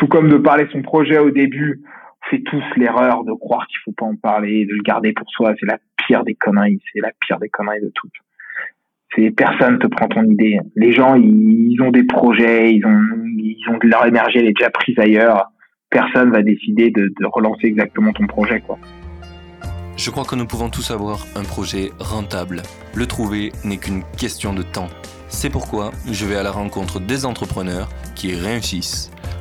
tout comme de parler son projet au début, on fait tous l'erreur de croire qu'il faut pas en parler, de le garder pour soi. C'est la pire des conneries. C'est la pire des conneries de toutes. C'est personne te prend ton idée. Les gens, ils, ont des projets, ils ont, leur énergie, elle est déjà prise ailleurs. Personne va décider de, relancer exactement ton projet. Je crois que nous pouvons tous avoir un projet rentable. Le trouver n'est qu'une question de temps. C'est pourquoi je vais à la rencontre des entrepreneurs qui réussissent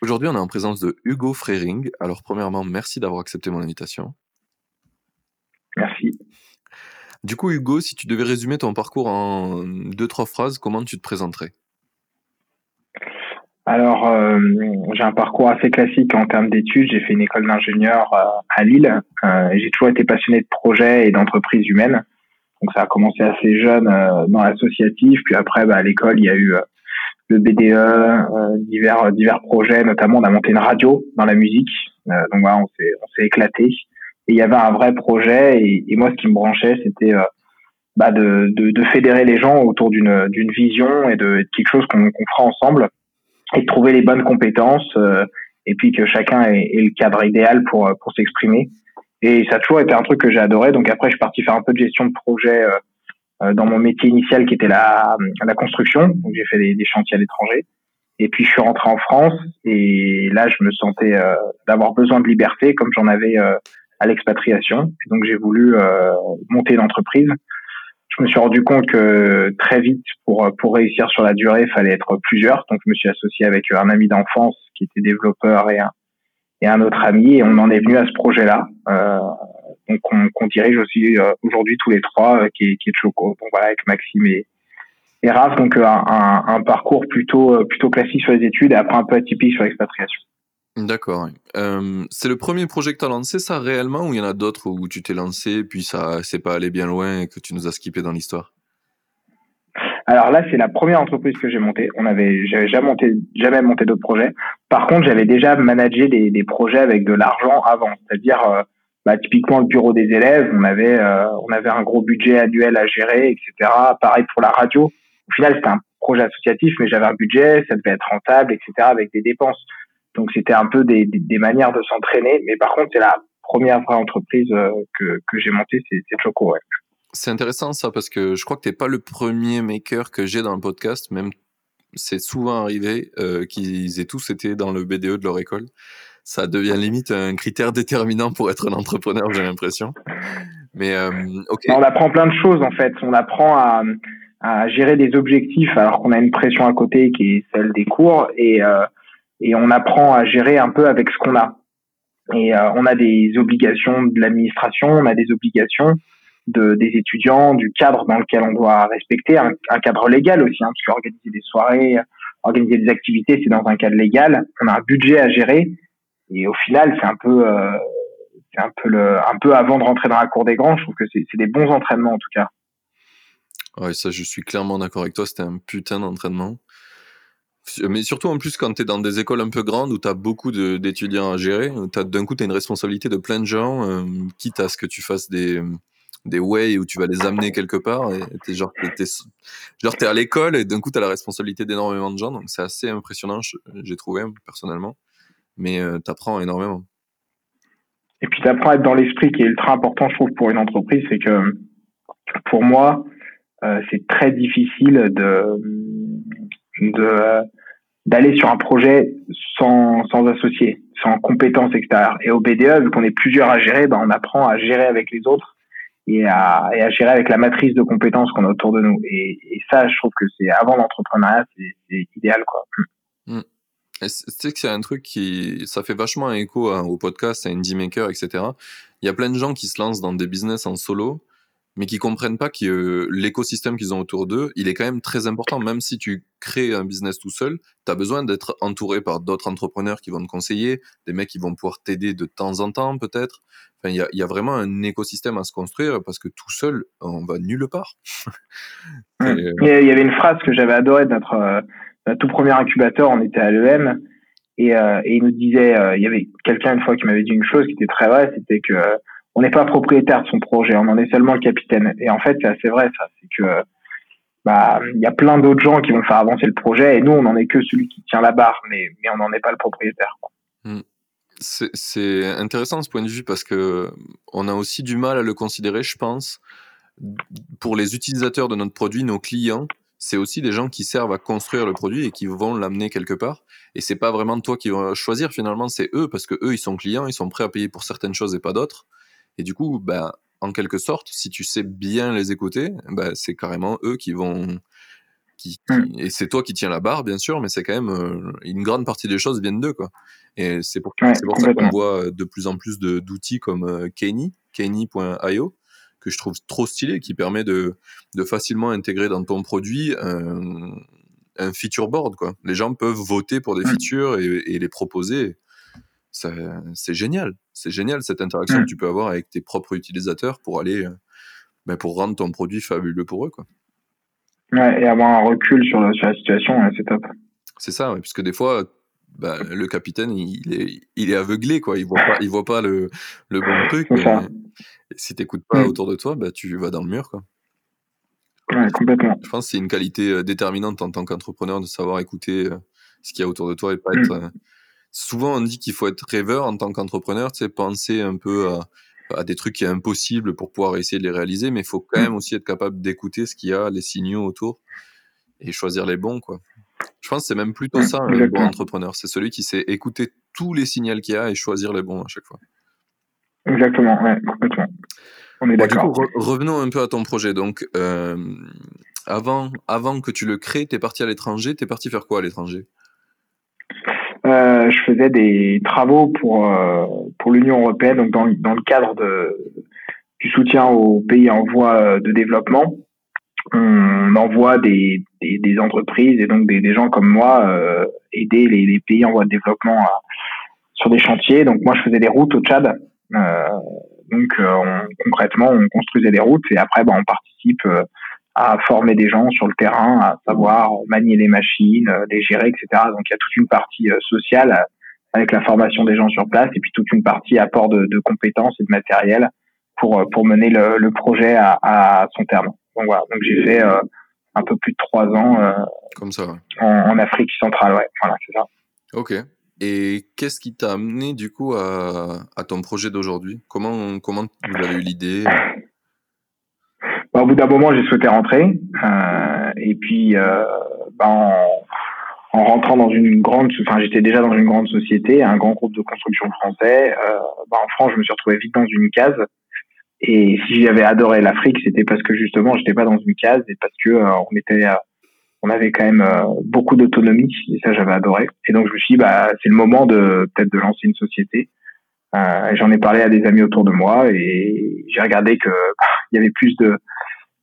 Aujourd'hui, on est en présence de Hugo Frering. Alors, premièrement, merci d'avoir accepté mon invitation. Merci. Du coup, Hugo, si tu devais résumer ton parcours en deux, trois phrases, comment tu te présenterais? Alors, euh, j'ai un parcours assez classique en termes d'études. J'ai fait une école d'ingénieur euh, à Lille. Euh, j'ai toujours été passionné de projets et d'entreprises humaines. Donc, ça a commencé assez jeune dans l'associatif. Puis après, bah, à l'école, il y a eu le BDE, euh, divers divers projets, notamment on a monté une radio dans la musique. Euh, donc voilà, on s'est on s'est éclaté. Et il y avait un vrai projet. Et, et moi, ce qui me branchait, c'était euh, bah, de, de, de, fédérer les gens autour d'une d'une vision et de, quelque chose qu'on qu'on fera ensemble et de trouver les bonnes compétences et puis que chacun ait, ait, le cadre idéal pour pour s'exprimer. Et ça a toujours été un truc que j'ai adoré. Donc après, je suis parti faire un peu de gestion de projet euh, dans mon métier initial qui était la, la construction. Donc j'ai fait des, des, chantiers à l'étranger. Et puis je suis rentré en France et là je me sentais euh, d'avoir besoin de liberté comme j'en avais euh, à l'expatriation. Donc j'ai voulu monter une entreprise. Je me suis rendu compte que très vite pour pour réussir sur la durée, il fallait être plusieurs. Donc je me suis associé avec un ami d'enfance qui était développeur et un et un autre ami et on en est venu à ce projet-là. Qu'on dirige aussi euh, aujourd'hui tous les trois, euh, qui, est, qui est Choco. Donc voilà, avec Maxime et, et Raph, donc euh, un, un, parcours plutôt plutôt classique sur les études et après un peu atypique sur l'expatriation. D'accord. Euh, c'est le premier projet que tu as lancé, ça réellement, ou il y en a d'autres où tu t'es lancé, puis ça c'est pas allé bien loin et que tu nous as skippé dans l'histoire? Alors là, c'est la première entreprise que j'ai montée. On avait, j'avais jamais monté, jamais monté d'autres projets. Par contre, j'avais déjà managé des, des projets avec de l'argent avant, c'est-à-dire bah, typiquement le bureau des élèves, on avait euh, on avait un gros budget annuel à gérer, etc. Pareil pour la radio. Au final, c'était un projet associatif, mais j'avais un budget, ça devait être rentable, etc. Avec des dépenses. Donc c'était un peu des, des, manières de s'entraîner. Mais par contre, c'est la première vraie entreprise euh, que, que j'ai montée, c'est Choco. Ouais. C'est intéressant ça parce que je crois que t'es pas le premier maker que j'ai dans le podcast. Même c'est souvent arrivé euh, qu'ils aient tous été dans le BDE de leur école ça devient limite un critère déterminant pour être un entrepreneur, j'ai l'impression. Mais euh, ok. On apprend plein de choses en fait. On apprend à, gérer des objectifs alors qu'on a une pression à côté qui est celle des cours et euh, et on apprend à gérer un peu avec ce qu'on a. Et euh, on a des obligations de l'administration, on a des obligations de, des étudiants, du cadre dans lequel on doit respecter, un, un cadre légal aussi, hein, parce qu'organiser des soirées, organiser des activités, c'est dans un cadre légal. On a un budget à gérer et au final, c'est un peu, euh, c'est un peu le, un peu avant de rentrer dans la cour des grands. Je trouve que c'est des bons entraînements en tout cas. Ouais, ça, je suis clairement d'accord avec toi. C'était un putain d'entraînement. Mais surtout en plus quand tu es dans des écoles un peu grandes où tu as beaucoup d'étudiants à gérer, d'un coup tu as une responsabilité de plein de gens, euh, quitte à ce que tu fasses des, des way où tu vas les amener quelque part. Et es genre, t'es, genre t'es à l'école et d'un coup tu as la responsabilité d'énormément de gens, donc c'est assez impressionnant, j'ai trouvé personnellement mais euh, tu apprends énormément. Et puis tu apprends à être dans l'esprit qui est ultra important, je trouve, pour une entreprise, c'est que pour moi, euh, c'est très difficile d'aller sur un projet sans, sans associé, sans compétences extérieures. Et au BDE, vu qu'on est plusieurs à gérer, ben on apprend à gérer avec les autres et à, et à gérer avec la matrice de compétences qu'on a autour de nous. Et, et ça, je trouve que c'est avant l'entrepreneuriat, c'est idéal. quoi. Tu sais que c'est un truc qui, ça fait vachement écho au podcast, à Indie Maker, etc. Il y a plein de gens qui se lancent dans des business en solo, mais qui comprennent pas que l'écosystème qu'ils ont autour d'eux, il est quand même très important. Même si tu crées un business tout seul, tu as besoin d'être entouré par d'autres entrepreneurs qui vont te conseiller, des mecs qui vont pouvoir t'aider de temps en temps peut-être. Il y a, y a, vraiment un écosystème à se construire parce que tout seul, on va nulle part. Euh, il y avait une phrase que j'avais adorée de notre, euh, notre, tout premier incubateur, on était à l'EM, et, euh, il nous disait, il y avait quelqu'un une fois qui m'avait dit une chose qui était très vraie, c'était que on n'est pas propriétaire de son projet, on en est seulement le capitaine. Et en fait, c'est assez vrai, ça. C'est que bah, il y a plein d'autres gens qui vont faire avancer le projet, et nous, on n'en est que celui qui tient la barre, mais, on n'en est pas le propriétaire. Hmm. C'est intéressant ce point de vue parce que on a aussi du mal à le considérer, je pense, pour les utilisateurs de notre produit, nos clients. C'est aussi des gens qui servent à construire le produit et qui vont l'amener quelque part. Et c'est pas vraiment toi qui vas choisir finalement, c'est eux parce que eux ils sont clients, ils sont prêts à payer pour certaines choses et pas d'autres. Et du coup, ben, en quelque sorte, si tu sais bien les écouter, ben, c'est carrément eux qui vont. Qui, mmh. Et c'est toi qui tiens la barre, bien sûr, mais c'est quand même euh, une grande partie des choses viennent d'eux. Quoi. Et c'est pour, ça qu'on voit de plus en plus d'outils comme euh, Kenny, Kenny.io, que je trouve trop stylé, qui permet de, de facilement intégrer dans ton produit un, un feature board. Quoi. Les gens peuvent voter pour des mmh. features et, et les proposer c'est génial. C'est génial cette interaction que tu peux avoir avec tes propres utilisateurs pour aller, ben, pour rendre ton produit fabuleux pour eux, quoi. Ouais, et avoir un recul sur la, situation, c'est top. C'est ça, ouais, puisque des fois, ben, le capitaine, il est, il est aveuglé, quoi. Il voit pas, il voit pas le, le bon truc. Et si t'écoutes pas mm. autour de toi, ben, tu vas dans le mur, quoi. Ouais, complètement. Je pense que c'est une qualité euh, déterminante en tant qu'entrepreneur de savoir écouter euh, ce qu'il y a autour de toi et pas mm. être souvent on dit qu'il faut être rêveur en tant qu'entrepreneur, tu sais, penser un peu à, des trucs qui sont impossibles pour pouvoir essayer de les réaliser, mais il faut quand mmh. même aussi être capable d'écouter ce qu'il y a, les signaux autour et choisir les bons, quoi. Je pense que c'est même plutôt ça, un bon entrepreneur. C'est celui qui sait écouter tous les signaux qu'il y a et choisir les bons à chaque fois. Exactement, ouais. On est d'accord. revenons un peu à ton projet. Donc, euh, avant, avant que tu le crées, tu es parti à l'étranger. Tu es parti faire quoi à l'étranger? Euh, je faisais des travaux pour euh, pour l'Union européenne, donc dans, dans le cadre de du soutien aux pays en voie de développement. On envoie des, des, des entreprises et donc des, des gens comme moi aider les, les, pays en voie de développement sur des chantiers. Donc moi, je faisais des routes au Tchad. Euh, donc on, concrètement, on construisait des routes et après, bah, on participe à former des gens sur le terrain, à savoir manier les machines, euh, les gérer, etc. Donc il y a toute une partie euh, sociale euh, avec la formation des gens sur place et puis toute une partie apport de, de compétences et de matériel pour pour mener le, le projet à, à, son terme. Donc voilà, donc j'ai fait un peu plus de trois ans comme ça en, en, Afrique centrale, ouais, voilà, c'est ça. Ok. Et qu'est-ce qui t'a amené du coup à, ton projet d'aujourd'hui? Comment vous avez eu l'idée? Bah, au bout d'un moment, j'ai souhaité rentrer. Euh, et puis, euh, bah, en, en, rentrant dans une grande, enfin, j'étais déjà dans une grande société, un grand groupe de construction français. Euh, bah, en France, je me suis retrouvé vite dans une case. Et si j'avais adoré l'Afrique, c'était parce que justement, j'étais pas dans une case et parce que on était, on avait quand même euh, beaucoup d'autonomie. Et ça, j'avais adoré. Et donc, je me suis dit, bah, c'est le moment de peut-être de lancer une société. J'en ai parlé à des amis autour de moi et j'ai regardé que il y avait plus de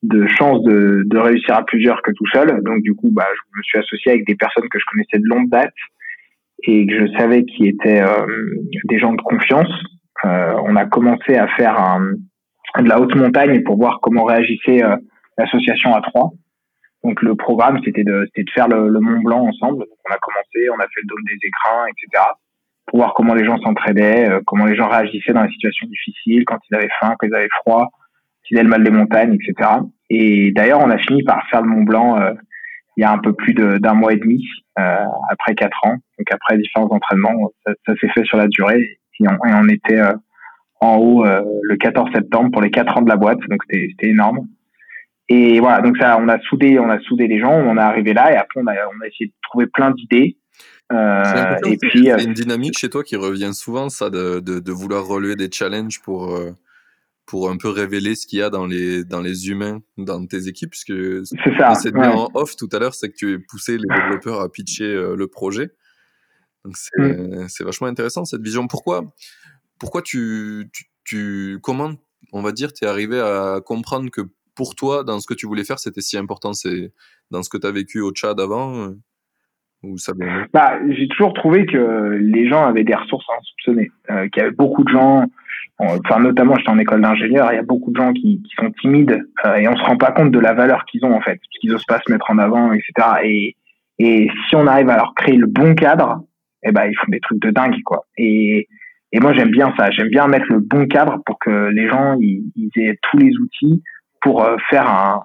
de chance de, de, réussir à plusieurs que tout seul. Donc du coup, bah, je me suis associé avec des personnes que je connaissais de longue date et que je savais qui étaient euh, des gens de confiance. Euh, on a commencé à faire un, de la haute montagne pour voir comment réagissait euh, l'association à trois. Donc le programme, c'était de, de faire le, le, Mont Blanc ensemble. Donc, on a commencé, on a fait le dôme des écrins, etc. Pour voir comment les gens s'entraidaient, euh, comment les gens réagissaient dans les situations difficiles, quand ils avaient faim, quand ils avaient froid, s'ils avaient le mal des montagnes, etc. Et d'ailleurs, on a fini par faire le Mont Blanc euh, il y a un peu plus d'un mois et demi, euh, après quatre ans. Donc après différents entraînements, ça, ça s'est fait sur la durée et on, et on était euh, en haut euh, le 14 septembre pour les quatre ans de la boîte. Donc c'était énorme. Et voilà, donc ça, on a soudé, on a soudé les gens, on est arrivé là et après on a, on a essayé de trouver plein d'idées. Euh, et puis, une dynamique chez toi qui revient souvent, ça, de, de, de vouloir relever des challenges pour pour un peu révéler ce qu'il y a dans les dans les humains dans tes équipes puisque c'est ça c'est ouais. en off tout à l'heure c'est que tu poussé les développeurs à pitcher euh, le projet donc c'est mm. c'est vachement intéressant cette vision pourquoi pourquoi tu, tu, tu comment on va dire, tu es arrivé à comprendre que pour toi, dans ce que tu voulais faire, c'était si important C'est dans ce que tu as vécu au Tchad avant ou ça bah, J'ai toujours trouvé que les gens avaient des ressources insoupçonnées, euh, qu'il y avait beaucoup de gens, enfin notamment j'étais en école d'ingénieur, il y a beaucoup de gens qui, sont timides euh, et on se rend pas compte de la valeur qu'ils ont en fait, parce qu'ils osent pas se mettre en avant, etc. Et, si on arrive à leur créer le bon cadre, eh ben ils font des trucs de dingue quoi. Et, moi j'aime bien ça, j'aime bien mettre le bon cadre pour que les gens aient tous les outils pour euh, faire un,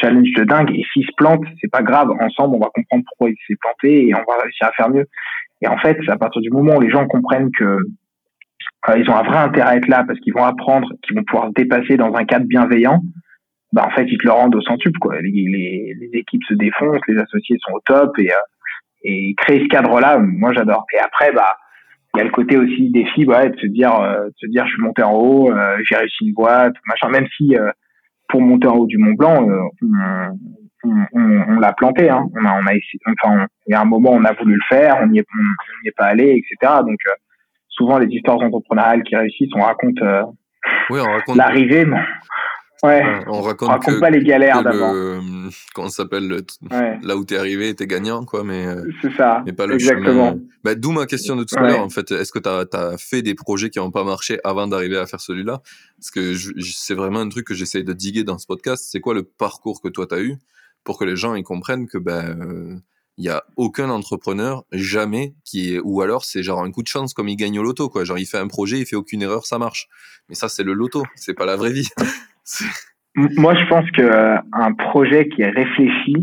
challenge de dingue. Et s'il se plante, c'est pas grave. Ensemble, on va comprendre pourquoi il s'est planté et on va réussir à faire mieux. Et en fait, à partir du moment où les gens comprennent que euh, ils ont un vrai intérêt à être là parce qu'ils vont apprendre, qu'ils vont pouvoir se dépasser dans un cadre bienveillant, bah en fait ils te le rendent au centuple quoi. Les, équipes se défoncent, les associés sont au top et euh, et créer ce cadre-là, moi j'adore. Et après bah il y a le côté aussi défi ouais, de se dire de se dire je suis monté en haut, j'ai réussi une boîte, machin. Même si pour monter en haut du Mont Blanc, on, on, on, l'a planté. Hein. On a on a essayé, enfin il y a un moment on a voulu le faire, on n'y est, on, est pas allé, etc. Donc souvent les histoires entrepreneuriales qui réussissent, on raconte, euh, oui, on raconte l'arrivée, mais ouais, on raconte, pas les galères d'avant. Comment ça s'appelle Là où tu es arrivé, tu es gagnant, quoi, mais euh, c'est ça. Mais pas le exactement. Bah, D'où ma question de tout à l'heure. En fait, est-ce que tu as, fait des projets qui n'ont pas marché avant d'arriver à faire celui-là? Parce que c'est vraiment un truc que j'essaye de diguer dans ce podcast. C'est quoi le parcours que toi tu as eu pour que les gens ils comprennent que ben il y a aucun entrepreneur jamais qui est ou alors c'est genre un coup de chance comme il gagne au loto quoi genre il fait un projet il fait aucune erreur ça marche mais ça c'est le loto c'est pas la vraie vie moi je pense que euh, projet qui est réfléchi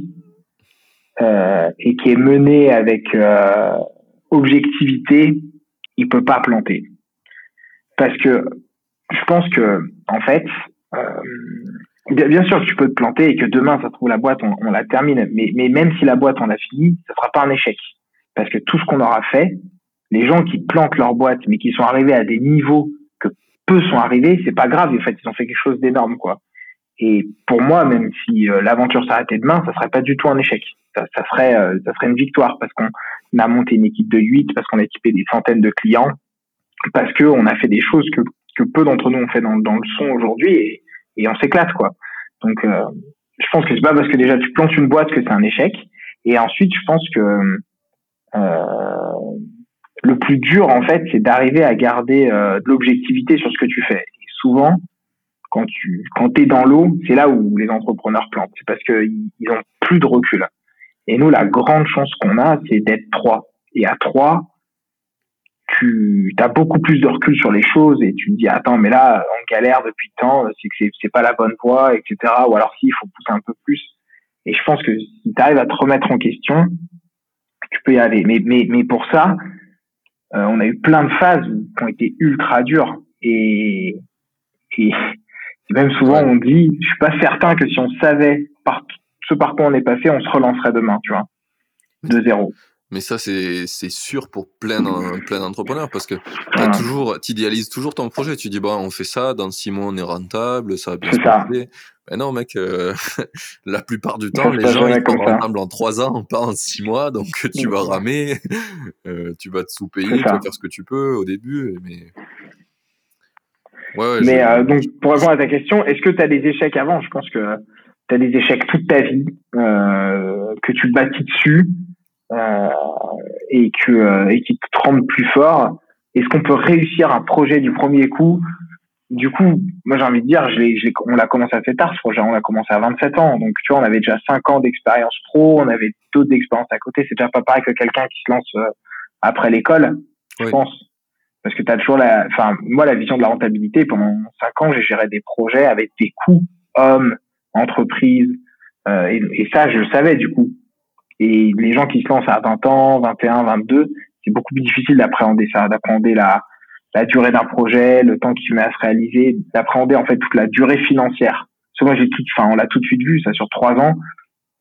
euh, et qui est mené avec euh, objectivité il peut pas planter parce que je pense que en fait Bien sûr tu peux te planter et que demain, ça trouve la boîte, on, la termine. Mais, même si la boîte, on a fini, ça sera pas un échec. Parce que tout ce qu'on aura fait, les gens qui plantent leur boîte, mais qui sont arrivés à des niveaux peu sont arrivés, c'est pas grave. En fait, ils ont fait quelque chose d'énorme, quoi. Et pour moi, même si euh, l'aventure s'arrêtait demain, ça serait pas du tout un échec. Ça, ça serait, euh, ça serait une victoire parce qu'on a monté une équipe de 8, parce qu'on a équipé des centaines de clients, parce que on a fait des choses que, que peu d'entre nous ont fait dans, dans le son aujourd'hui. Et, et on s'éclate quoi. Donc euh, je pense que c'est pas parce que déjà tu plantes une boîte que c'est un échec. Et ensuite je pense que euh, le plus dur en fait c'est d'arriver à garder euh, de l'objectivité sur ce que tu fais. Et souvent quand tu quand es dans l'eau, c'est là où les entrepreneurs plantent. C'est parce qu'ils ils ont plus de recul. Et nous, la grande chance qu'on a, c'est d'être trois. Et à trois, tu as beaucoup plus de recul sur les choses et tu te dis attends mais là on galère depuis tant c'est que c'est pas la bonne voie etc ou alors si il faut pousser un peu plus et je pense que si tu arrives à te remettre en question tu peux y aller mais mais mais pour ça euh, on a eu plein de phases qui ont été ultra dures. Et et, même souvent on dit je suis pas certain que si on savait par ce par quoi on est passé on se relancerait demain tu vois. De zéro. Mais ça, c'est sûr pour plein, plein d'entrepreneurs parce que tu toujours, idéalises toujours ton projet. Tu dis, bon, on fait ça, dans six mois, on est rentable, ça va bien se passer. Mais non, mec, euh, la plupart du temps, les gens, ils sont rentables en trois ans, pas en six mois. Donc, tu vas ramer, euh, tu vas te sous-payer, tu vas faire ce que tu peux au début. Mais, ouais, ouais, mais euh, donc, pour répondre à ta question, est-ce que tu as des échecs avant? Je pense que tu as des échecs toute ta vie, que tu bâtis dessus et que et qui te rendent plus fort. Est-ce qu'on peut réussir un projet du premier coup Du coup, moi j'ai envie de dire, je je on l'a commencé assez tard ce projet, on l'a commencé à 27 ans, donc tu vois, on avait déjà 5 ans d'expérience pro, on avait d'autres expériences à côté. C'est déjà pas pareil que quelqu'un qui se lance euh, après l'école, je pense. Parce que tu as toujours la, enfin, moi, la vision de la rentabilité, pendant 5 ans, j'ai géré des projets avec des coûts hommes, entreprises, euh, et, et, ça, je le savais du coup. Et les gens qui se lancent à 20 ans, 21, 22, c'est beaucoup plus difficile d'appréhender ça, d'appréhender la, la durée d'un projet, le temps qu'il met à se réaliser, d'appréhender en fait toute la durée financière. Parce que moi, j'ai tout, enfin, on l'a tout de suite vu, ça sur trois ans,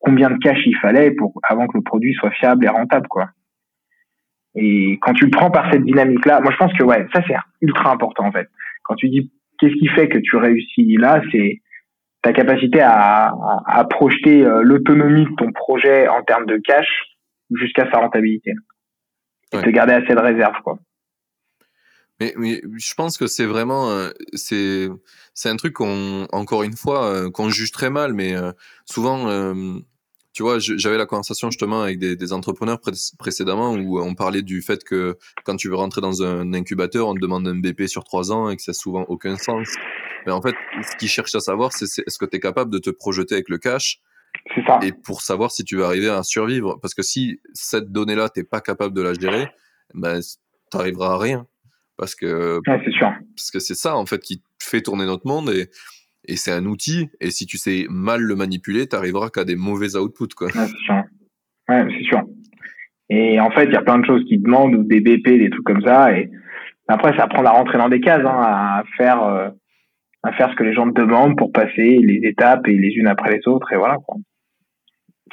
combien de cash il fallait pour avant que le produit soit fiable et rentable, quoi. Et quand tu le prends par cette dynamique-là, moi je pense que ouais, ça c'est ultra important en fait. Quand tu dis qu'est-ce qui fait que tu réussis là, c'est ta capacité à, à, projeter euh, l'autonomie de ton projet en termes de cash jusqu'à sa rentabilité. Et te garder assez de réserve, quoi. Mais, mais, je pense que c'est vraiment euh, c'est c'est un truc qu'on encore une fois euh, qu'on juge très mal, mais euh, souvent tu vois j'avais la conversation justement avec des, des entrepreneurs précédemment où on parlait du fait que quand tu veux rentrer dans un incubateur on te demande un BP sur trois ans et que ça n'a souvent aucun sens. Mais en fait ce qu'ils cherchent à savoir c'est est-ce que tu es capable de te projeter avec le cash ça. et pour savoir si tu vas arriver à survivre parce que si cette donnée là t'es pas capable de la gérer ben t'arriveras à rien parce que c'est sûr. Parce que c'est ça en fait qui fait tourner notre monde et, et c'est un outil. Et si tu sais mal le manipuler, tu arriveras qu'à des mauvais outputs quoi. c'est sûr. Ouais, c'est sûr. Et en fait, il y a plein de choses qui demandent ou des BP, des trucs comme ça. Et après, ça apprendre à rentrer dans des cases, hein, à faire euh, à faire ce que les gens te demandent pour passer les étapes et les unes après les autres. Et voilà.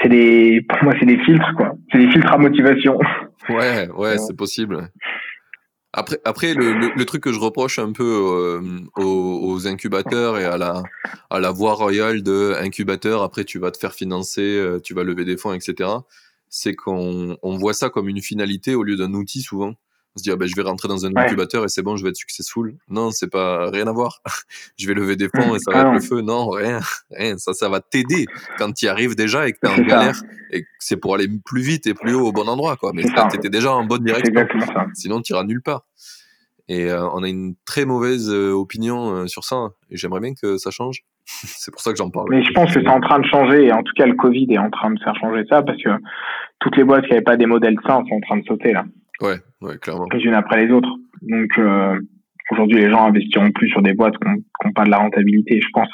C'est des, pour moi, c'est des filtres quoi. C'est des filtres à motivation. Ouais, ouais, c'est possible. Après, après le, le, truc que je reproche un peu euh, aux, aux, incubateurs et à la, à la voie royale de incubateur, après tu vas te faire financer, euh, tu vas lever des fonds, etc., c'est qu'on on voit ça comme une finalité au lieu d'un outil souvent on se dit ah ben je vais rentrer dans un incubateur et c'est bon je vais être successful. Non c'est pas rien à voir. Je vais lever des fonds et ça va être le feu. Non rien rien. Ça ça va t'aider quand tu y arrives déjà et que t'es en galère et que c'est pour aller plus vite et plus haut au bon endroit quoi. Mais quand t'étais déjà en bonne direction. Sinon tu iras nulle part. Et euh, on a une très mauvaise euh, opinion euh, sur ça et j'aimerais bien que ça change. C'est pour ça que j'en parle. Mais je pense que c'est en train de changer. Et en tout cas le Covid est en train de faire changer ça parce que toutes les boîtes qui n'avaient pas des modèles sains sont en train de sauter là Ouais, ouais, clairement. Les unes après les autres. Donc, euh, aujourd'hui, les gens investiront plus sur des boîtes qui n'ont pas de la rentabilité, je pense.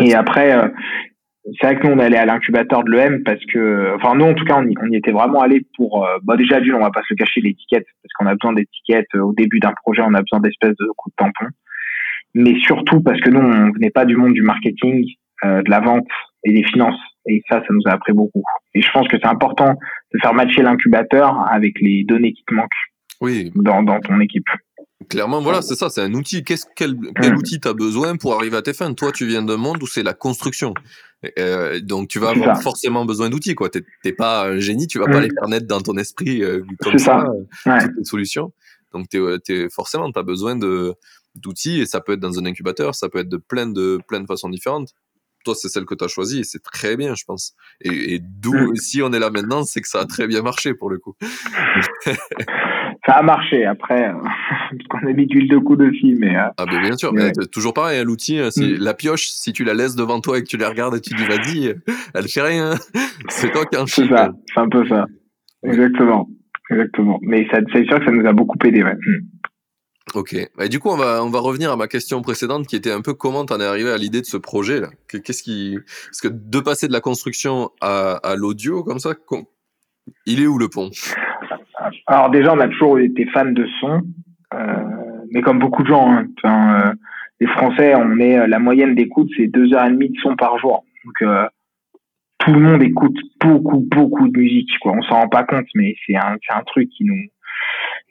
Et après, euh, c'est vrai que nous, on allait à l'incubateur de l'EM parce que, enfin, nous, en tout cas, on y, on y était vraiment allé pour, euh, bah, déjà, d'une, on va pas se cacher, l'étiquette, parce qu'on a besoin d'étiquettes. Au début d'un projet, on a besoin d'espèces de coups de tampon. Mais surtout parce que nous, on venait pas du monde du marketing, euh, de la vente et des finances. Et ça, ça nous a appris beaucoup. Et je pense que c'est important de faire matcher l'incubateur avec les données qui te manquent oui. dans, dans ton équipe. Clairement, voilà, c'est ça, c'est un outil. Qu'est-ce, quel, quel mmh. outil tu as besoin pour arriver à tes fins? Toi, tu viens d'un monde où c'est la construction. Euh, donc, tu vas avoir forcément besoin d'outils. T'es, t'es pas un génie, tu vas pas mmh. les faire naître dans ton esprit euh, comme ça, ça. Euh, toutes les solutions. Donc, t'es, t'es, forcément, tu as besoin de, d'outils et ça peut être dans un incubateur, ça peut être de plein de, plein de façons différentes toi, c'est celle que tu as choisie et c'est très bien, je pense. Et, d'où, mm. si on est là maintenant, c'est que ça a très bien marché pour le coup. ça a marché après, euh, parce qu'on a mis d'huile de coude aussi, mais. Euh, ah, ben bien sûr, mais toujours pareil, hein, l'outil, euh, c'est mm. la pioche, si tu la laisses devant toi et que tu la regardes et tu dis vas-y, elle fait rien. c'est toi qui en C'est ça, c'est un peu ça. Exactement. Exactement. Mais c'est sûr que ça nous a beaucoup aidé, ouais. Mm. Ok. Et du coup, on va, on va revenir à ma question précédente qui était un peu comment t'en es arrivé à l'idée de ce projet là. Qu'est-ce qui, parce que de passer de la construction à, à l'audio comme ça, il est où le pont? Alors déjà, on a toujours été fan de son, euh, mais comme beaucoup de gens, hein, euh, les Français, on est euh, la moyenne d'écoute, c'est deux heures et demie de son par jour. Donc euh, tout le monde écoute beaucoup, beaucoup de musique. Quoi. On s'en rend pas compte, mais c'est un, c'est un truc qui nous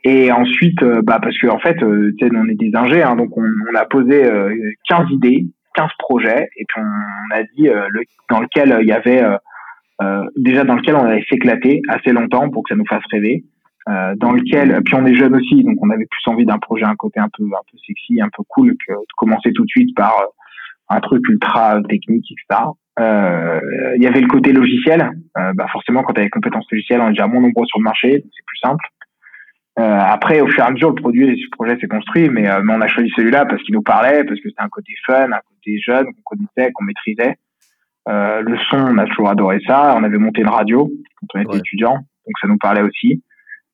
et ensuite, euh, bah parce que en fait, euh, on est des ingés, hein, donc on, on, a posé euh, 15 idées, 15 projets, et puis on, a dit euh, le, dans lequel il y avait déjà dans lequel on allait s'éclater assez longtemps pour que ça nous fasse rêver. dans lequel, puis on est jeune aussi, donc on avait plus envie d'un projet, un côté un peu un peu sexy, un peu cool, que de commencer tout de suite par un truc ultra technique, etc. Il y avait le côté logiciel. bah forcément, quand tu as des compétences logicielles, on est déjà moins nombreux sur le marché, c'est plus simple. Euh, après, au fur et à mesure, le produit, le projet s'est construit, mais, euh, mais, on a choisi celui-là parce qu'il nous parlait, parce que c'était un côté fun, un côté jeune, qu'on connaissait, qu'on maîtrisait. Euh, le son, on a toujours adoré ça. On avait monté une radio quand on était étudiant, donc ça nous parlait aussi.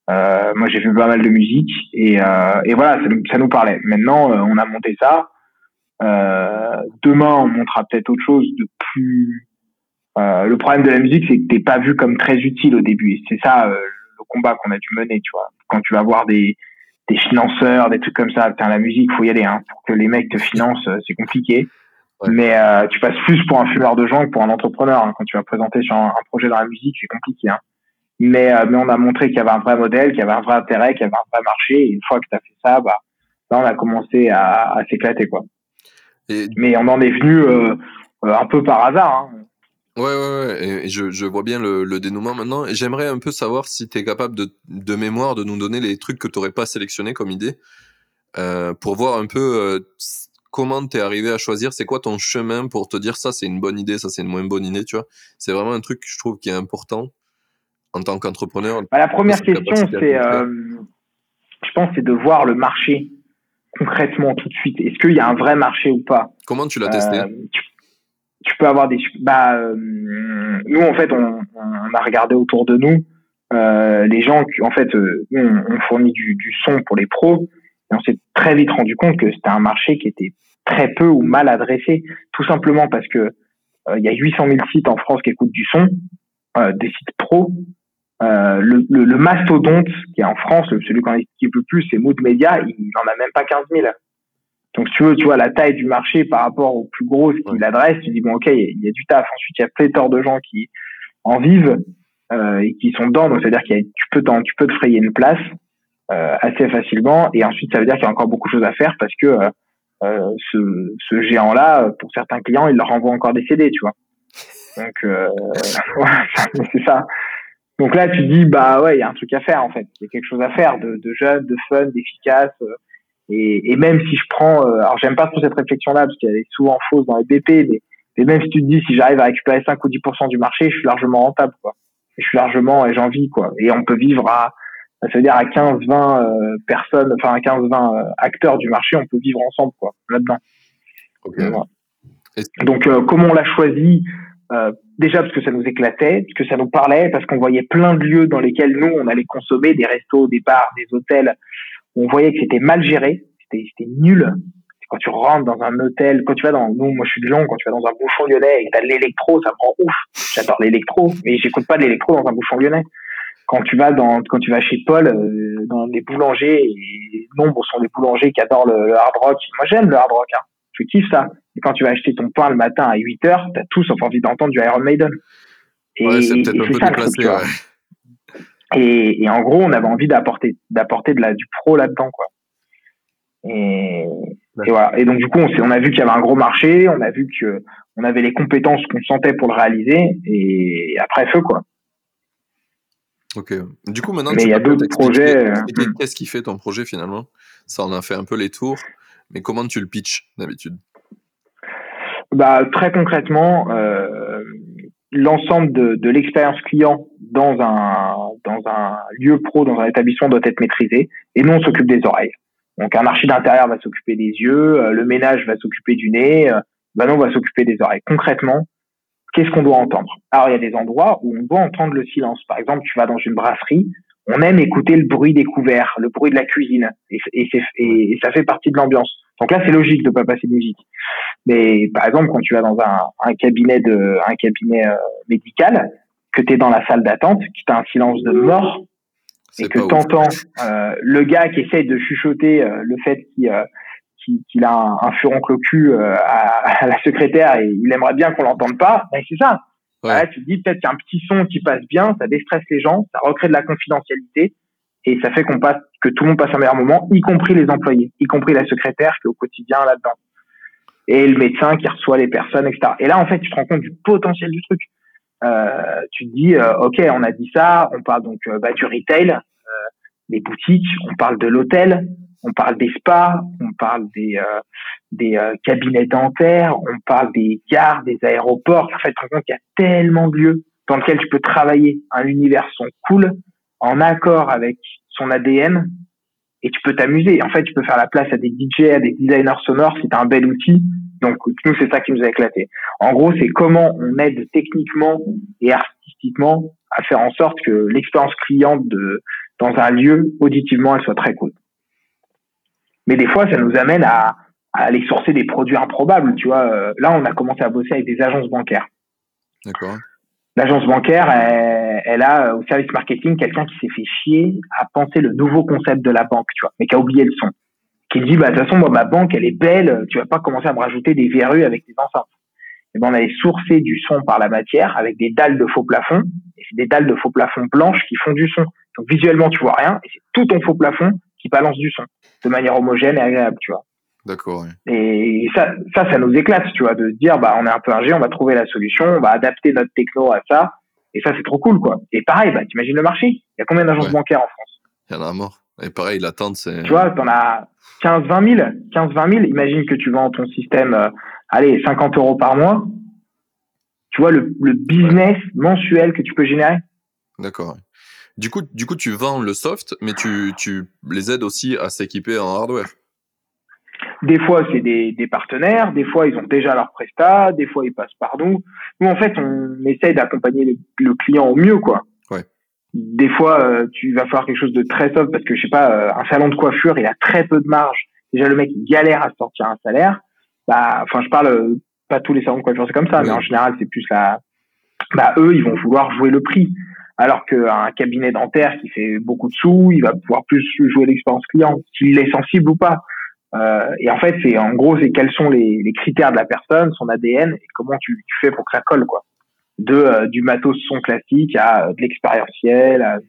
Euh, moi, j'ai vu pas mal de musique et, euh, et voilà, ça, ça, nous parlait. Maintenant, on a monté ça. demain, on montrera peut-être autre chose de plus. le problème de la musique, c'est que t'es pas vu comme très utile au début. C'est ça le combat qu'on a dû mener, tu vois quand tu vas voir des, des financeurs, des trucs comme ça, la musique, faut y aller. Hein. Pour que les mecs te financent, euh, c'est compliqué. Mais euh, tu passes plus pour un fumeur de joint que pour un entrepreneur. Hein. Quand tu vas présenter sur un, projet dans la musique, c'est compliqué. Hein. Mais, euh, mais on a montré qu'il y avait un vrai modèle, qu'il y avait un vrai intérêt, qu'il y avait un vrai marché. Et une fois que tu as fait ça, bah, là, on a commencé à, à s'éclater. quoi. Mais on en est venu un peu par hasard. Hein. Ouais, ouais, ouais. Et, je, je vois bien le, le dénouement maintenant. J'aimerais un peu savoir si tu es capable de, de mémoire de nous donner les trucs que tu n'aurais pas sélectionnés comme idée. euh, pour voir un peu euh, comment tu es arrivé à choisir, c'est quoi ton chemin pour te dire ça c'est une bonne idée, ça c'est une moins bonne idée, tu vois. C'est vraiment un truc que je trouve qui est important en tant qu'entrepreneur. Bah, la première question, c'est, je pense, c'est de voir le marché concrètement tout de suite. Est-ce qu'il y a un vrai marché ou pas? Comment tu l'as testé? Tu, peux avoir des... Bah, nous, en fait, on, on, a regardé autour de nous euh, les gens, en fait, euh, on, fournit du, du, son pour les pros, et on s'est très vite rendu compte que c'était un marché qui était très peu ou mal adressé, tout simplement parce que euh, il y a 800 000 sites en France qui écoutent du son, euh, des sites pros. Le, le, le, mastodonte qui est en France, celui qu'on équipe le plus, c'est Mood Media, il n'en a même pas 15 000. Donc, si tu veux, tu vois la taille du marché par rapport au plus gros, ce qu'il adresse, tu dis bon, ok, il y, a du taf. Ensuite, il y a pléthore de gens qui en vivent euh, et qui sont dedans. Donc, c'est-à-dire qu'il tu peux tu peux te frayer une place euh, assez facilement. Et ensuite, ça veut dire qu'il y a encore beaucoup de choses à faire parce que euh, ce, ce géant-là, pour certains clients, il leur envoie encore des CD, tu vois. Donc, ouais, c'est ça. Donc là, tu dis, bah ouais, il y a un truc à faire en fait. Il y a quelque chose à faire de, de jeune, de fun, d'efficace. Et, et, même si je prends, alors j'aime pas trop cette réflexion-là parce qu'elle est souvent fausse dans les BP, mais, mais même si tu te dis, si j'arrive à récupérer 5 ou 10% du marché, je suis largement rentable, quoi je suis largement et j'en vis quoi. Et on peut vivre à ça veut dire à 15 20 euh, personnes enfin à 15 20 euh, acteurs du marché, on peut vivre ensemble quoi là-dedans. Donc euh, comment on l'a choisi déjà parce que ça nous éclatait, parce que ça nous parlait, parce qu'on voyait plein de lieux dans lesquels nous on allait consommer des restos, des bars, des hôtels. On voyait que c'était mal géré, c'était nul, quand tu rentres dans un hôtel, quand tu vas dans, nous, moi je suis de Lyon, quand tu vas dans un bouchon lyonnais et que t'as de l'électro, ça me rend ouf. J'adore l'électro, mais j'écoute pas de l'électro dans un bouchon lyonnais. Quand tu vas dans, quand tu vas chez Paul, euh, dans les boulangers, et nombre sont des boulangers qui adorent le, hard rock. Moi j'aime le hard rock, hein. Je kiffe ça. Et quand tu vas acheter ton pain le matin à 8 heures, t'as tous envie d'entendre du Iron Maiden. Et, ouais, c'est peut-être un peu déplacé, ouais. Et, et, en gros, on avait envie d'apporter, d'apporter de la, du pro là-dedans, quoi. Et, et voilà. Et donc du coup, on, on a vu qu'il y avait un gros marché, on a vu que on avait les compétences qu'on sentait pour le réaliser, et après feu quoi. Ok. Du coup, maintenant, mais il y a d'autres projets. Euh, hmm. Qu'est-ce qui fait ton projet finalement? Ça, on a fait un peu les tours, mais comment tu le pitches d'habitude? Bah très concrètement, euh, l'ensemble de, l'expérience client dans un lieu pro, dans un établissement doit être maîtrisé, et nous on s'occupe des oreilles. Donc un marché d'intérieur va s'occuper des yeux, euh, le ménage va s'occuper du nez, euh, on va s'occuper des oreilles. Concrètement, qu'est-ce qu'on doit entendre? Alors il y a des endroits où on doit entendre le silence. Par exemple, tu vas dans une brasserie, on aime écouter le bruit des couverts, le bruit de la cuisine, et, ça fait partie de l'ambiance. Donc là, c'est logique de pas passer de musique. Mais par exemple, quand tu vas dans un, un cabinet de, un cabinet euh, médical, que tu es dans la salle d'attente, que tu as un silence de mort, et que t'entends euh, le gars qui essaye de chuchoter euh, le fait qu'il euh, qu'il a un, un furoncle au cul euh, à, à, la secrétaire et il aimerait bien qu'on l'entende pas, ben c'est ça. Ouais. tu te dis peut-être qu'il y a un petit son qui passe bien, ça déstresse les gens, ça recrée de la confidentialité et ça fait qu'on passe que tout le monde passe un meilleur moment, y compris les employés, y compris la secrétaire qui est au quotidien là-dedans et le médecin qui reçoit les personnes, etc. Et là en fait tu te rends compte du potentiel du truc. Euh, tu te dis, euh, ok, on a dit ça, on parle donc euh, bah, du retail, des boutiques, on parle de l'hôtel, on parle des spas, on parle des, des cabinets dentaires, on parle des gares, des aéroports. En fait, tu te rends compte qu'il y a tellement de lieux dans lesquels tu peux travailler un univers son cool, en accord avec son ADN, et tu peux t'amuser. En fait, tu peux faire la place à des DJ, à des designers sonores si un bel outil donc nous, c'est ça qui nous a éclaté. En gros, c'est comment on aide techniquement et artistiquement à faire en sorte que l'expérience client de dans un lieu auditivement elle soit très cool. Mais des fois, ça nous amène à, à aller sourcer des produits improbables. Tu vois, euh, là, on a commencé à bosser avec des agences bancaires. D'accord. L'agence bancaire, elle, elle, a au service marketing quelqu'un qui s'est fait chier à penser le nouveau concept de la banque, tu vois, mais qui a oublié le son qui dit bah de toute façon moi ma banque elle est belle, tu vas pas commencer à me rajouter des verrues avec des enceintes. Et ben on avait sourcé du son par la matière avec des dalles de faux plafond et c'est des dalles de faux plafond blanches qui font du son. Donc visuellement tu vois rien et c'est tout ton faux plafond qui balance du son de manière homogène et agréable, tu vois. D'accord. Et ça, ça, ça nous éclate, tu vois, de dire, bah, on est un peu ingé, on va trouver la solution, on va adapter notre techno à ça. Et ça, c'est trop cool, quoi. Et pareil, bah, t'imagines le marché. Il y a combien d'agences bancaires en France? Il y en a mort. Et pareil, l'attente, c'est. Tu vois, t'en as 15, 20 000. 15, 20 000. Imagine que tu vends ton système, euh, allez, 50 euros par mois. Tu vois, le, le business mensuel que tu peux générer. D'accord. Du coup, du coup, tu vends le soft, mais tu, tu les aides aussi à s'équiper en hardware. Des fois, c'est des, des, partenaires, des fois, ils ont déjà leur prestat, des fois, ils passent par nous. Nous, en fait, on essaye d'accompagner le, le, client au mieux, quoi. Ouais. Des fois, euh, tu vas faire quelque chose de très soft parce que, je sais pas, euh, un salon de coiffure, il a très peu de marge. Déjà, le mec, il galère à sortir un salaire. Bah, enfin, je parle, euh, pas tous les salons de coiffure, c'est comme ça, mais en général, c'est plus la, bah, eux, ils vont vouloir jouer le prix. Alors qu'un cabinet dentaire qui fait beaucoup de sous, il va pouvoir plus jouer l'expérience client, s'il est sensible ou pas. Euh, et en fait, c'est en gros, c'est quels sont les, les, critères de la personne, son ADN, et comment tu, tu fais pour que ça colle, quoi. De euh, du matos son classique à euh, de l'expérientiel.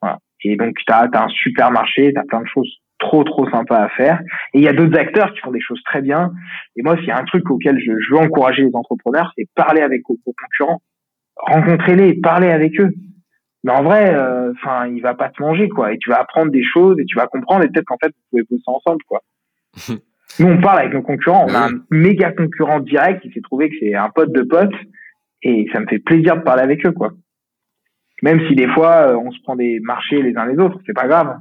Voilà. Et donc, tu as, un super marché, tu as plein de choses trop, trop sympas à faire. Et il y a d'autres acteurs qui font des choses très bien. Et moi, s'il y a un truc auquel je, je veux encourager les entrepreneurs, c'est parler avec vos concurrents. Rencontrez-les, parlez avec eux. Mais en vrai, enfin, euh, il va pas te manger, quoi. Et tu vas apprendre des choses et tu vas comprendre et peut-être qu'en fait, vous pouvez bosser ensemble, quoi. Nous, on parle avec nos concurrents. On a un méga concurrent direct qui s'est trouvé que c'est un pote de pote et ça me fait plaisir de parler avec eux, quoi. Même si des fois, euh, on se prend des marchés les uns les autres, c'est pas grave.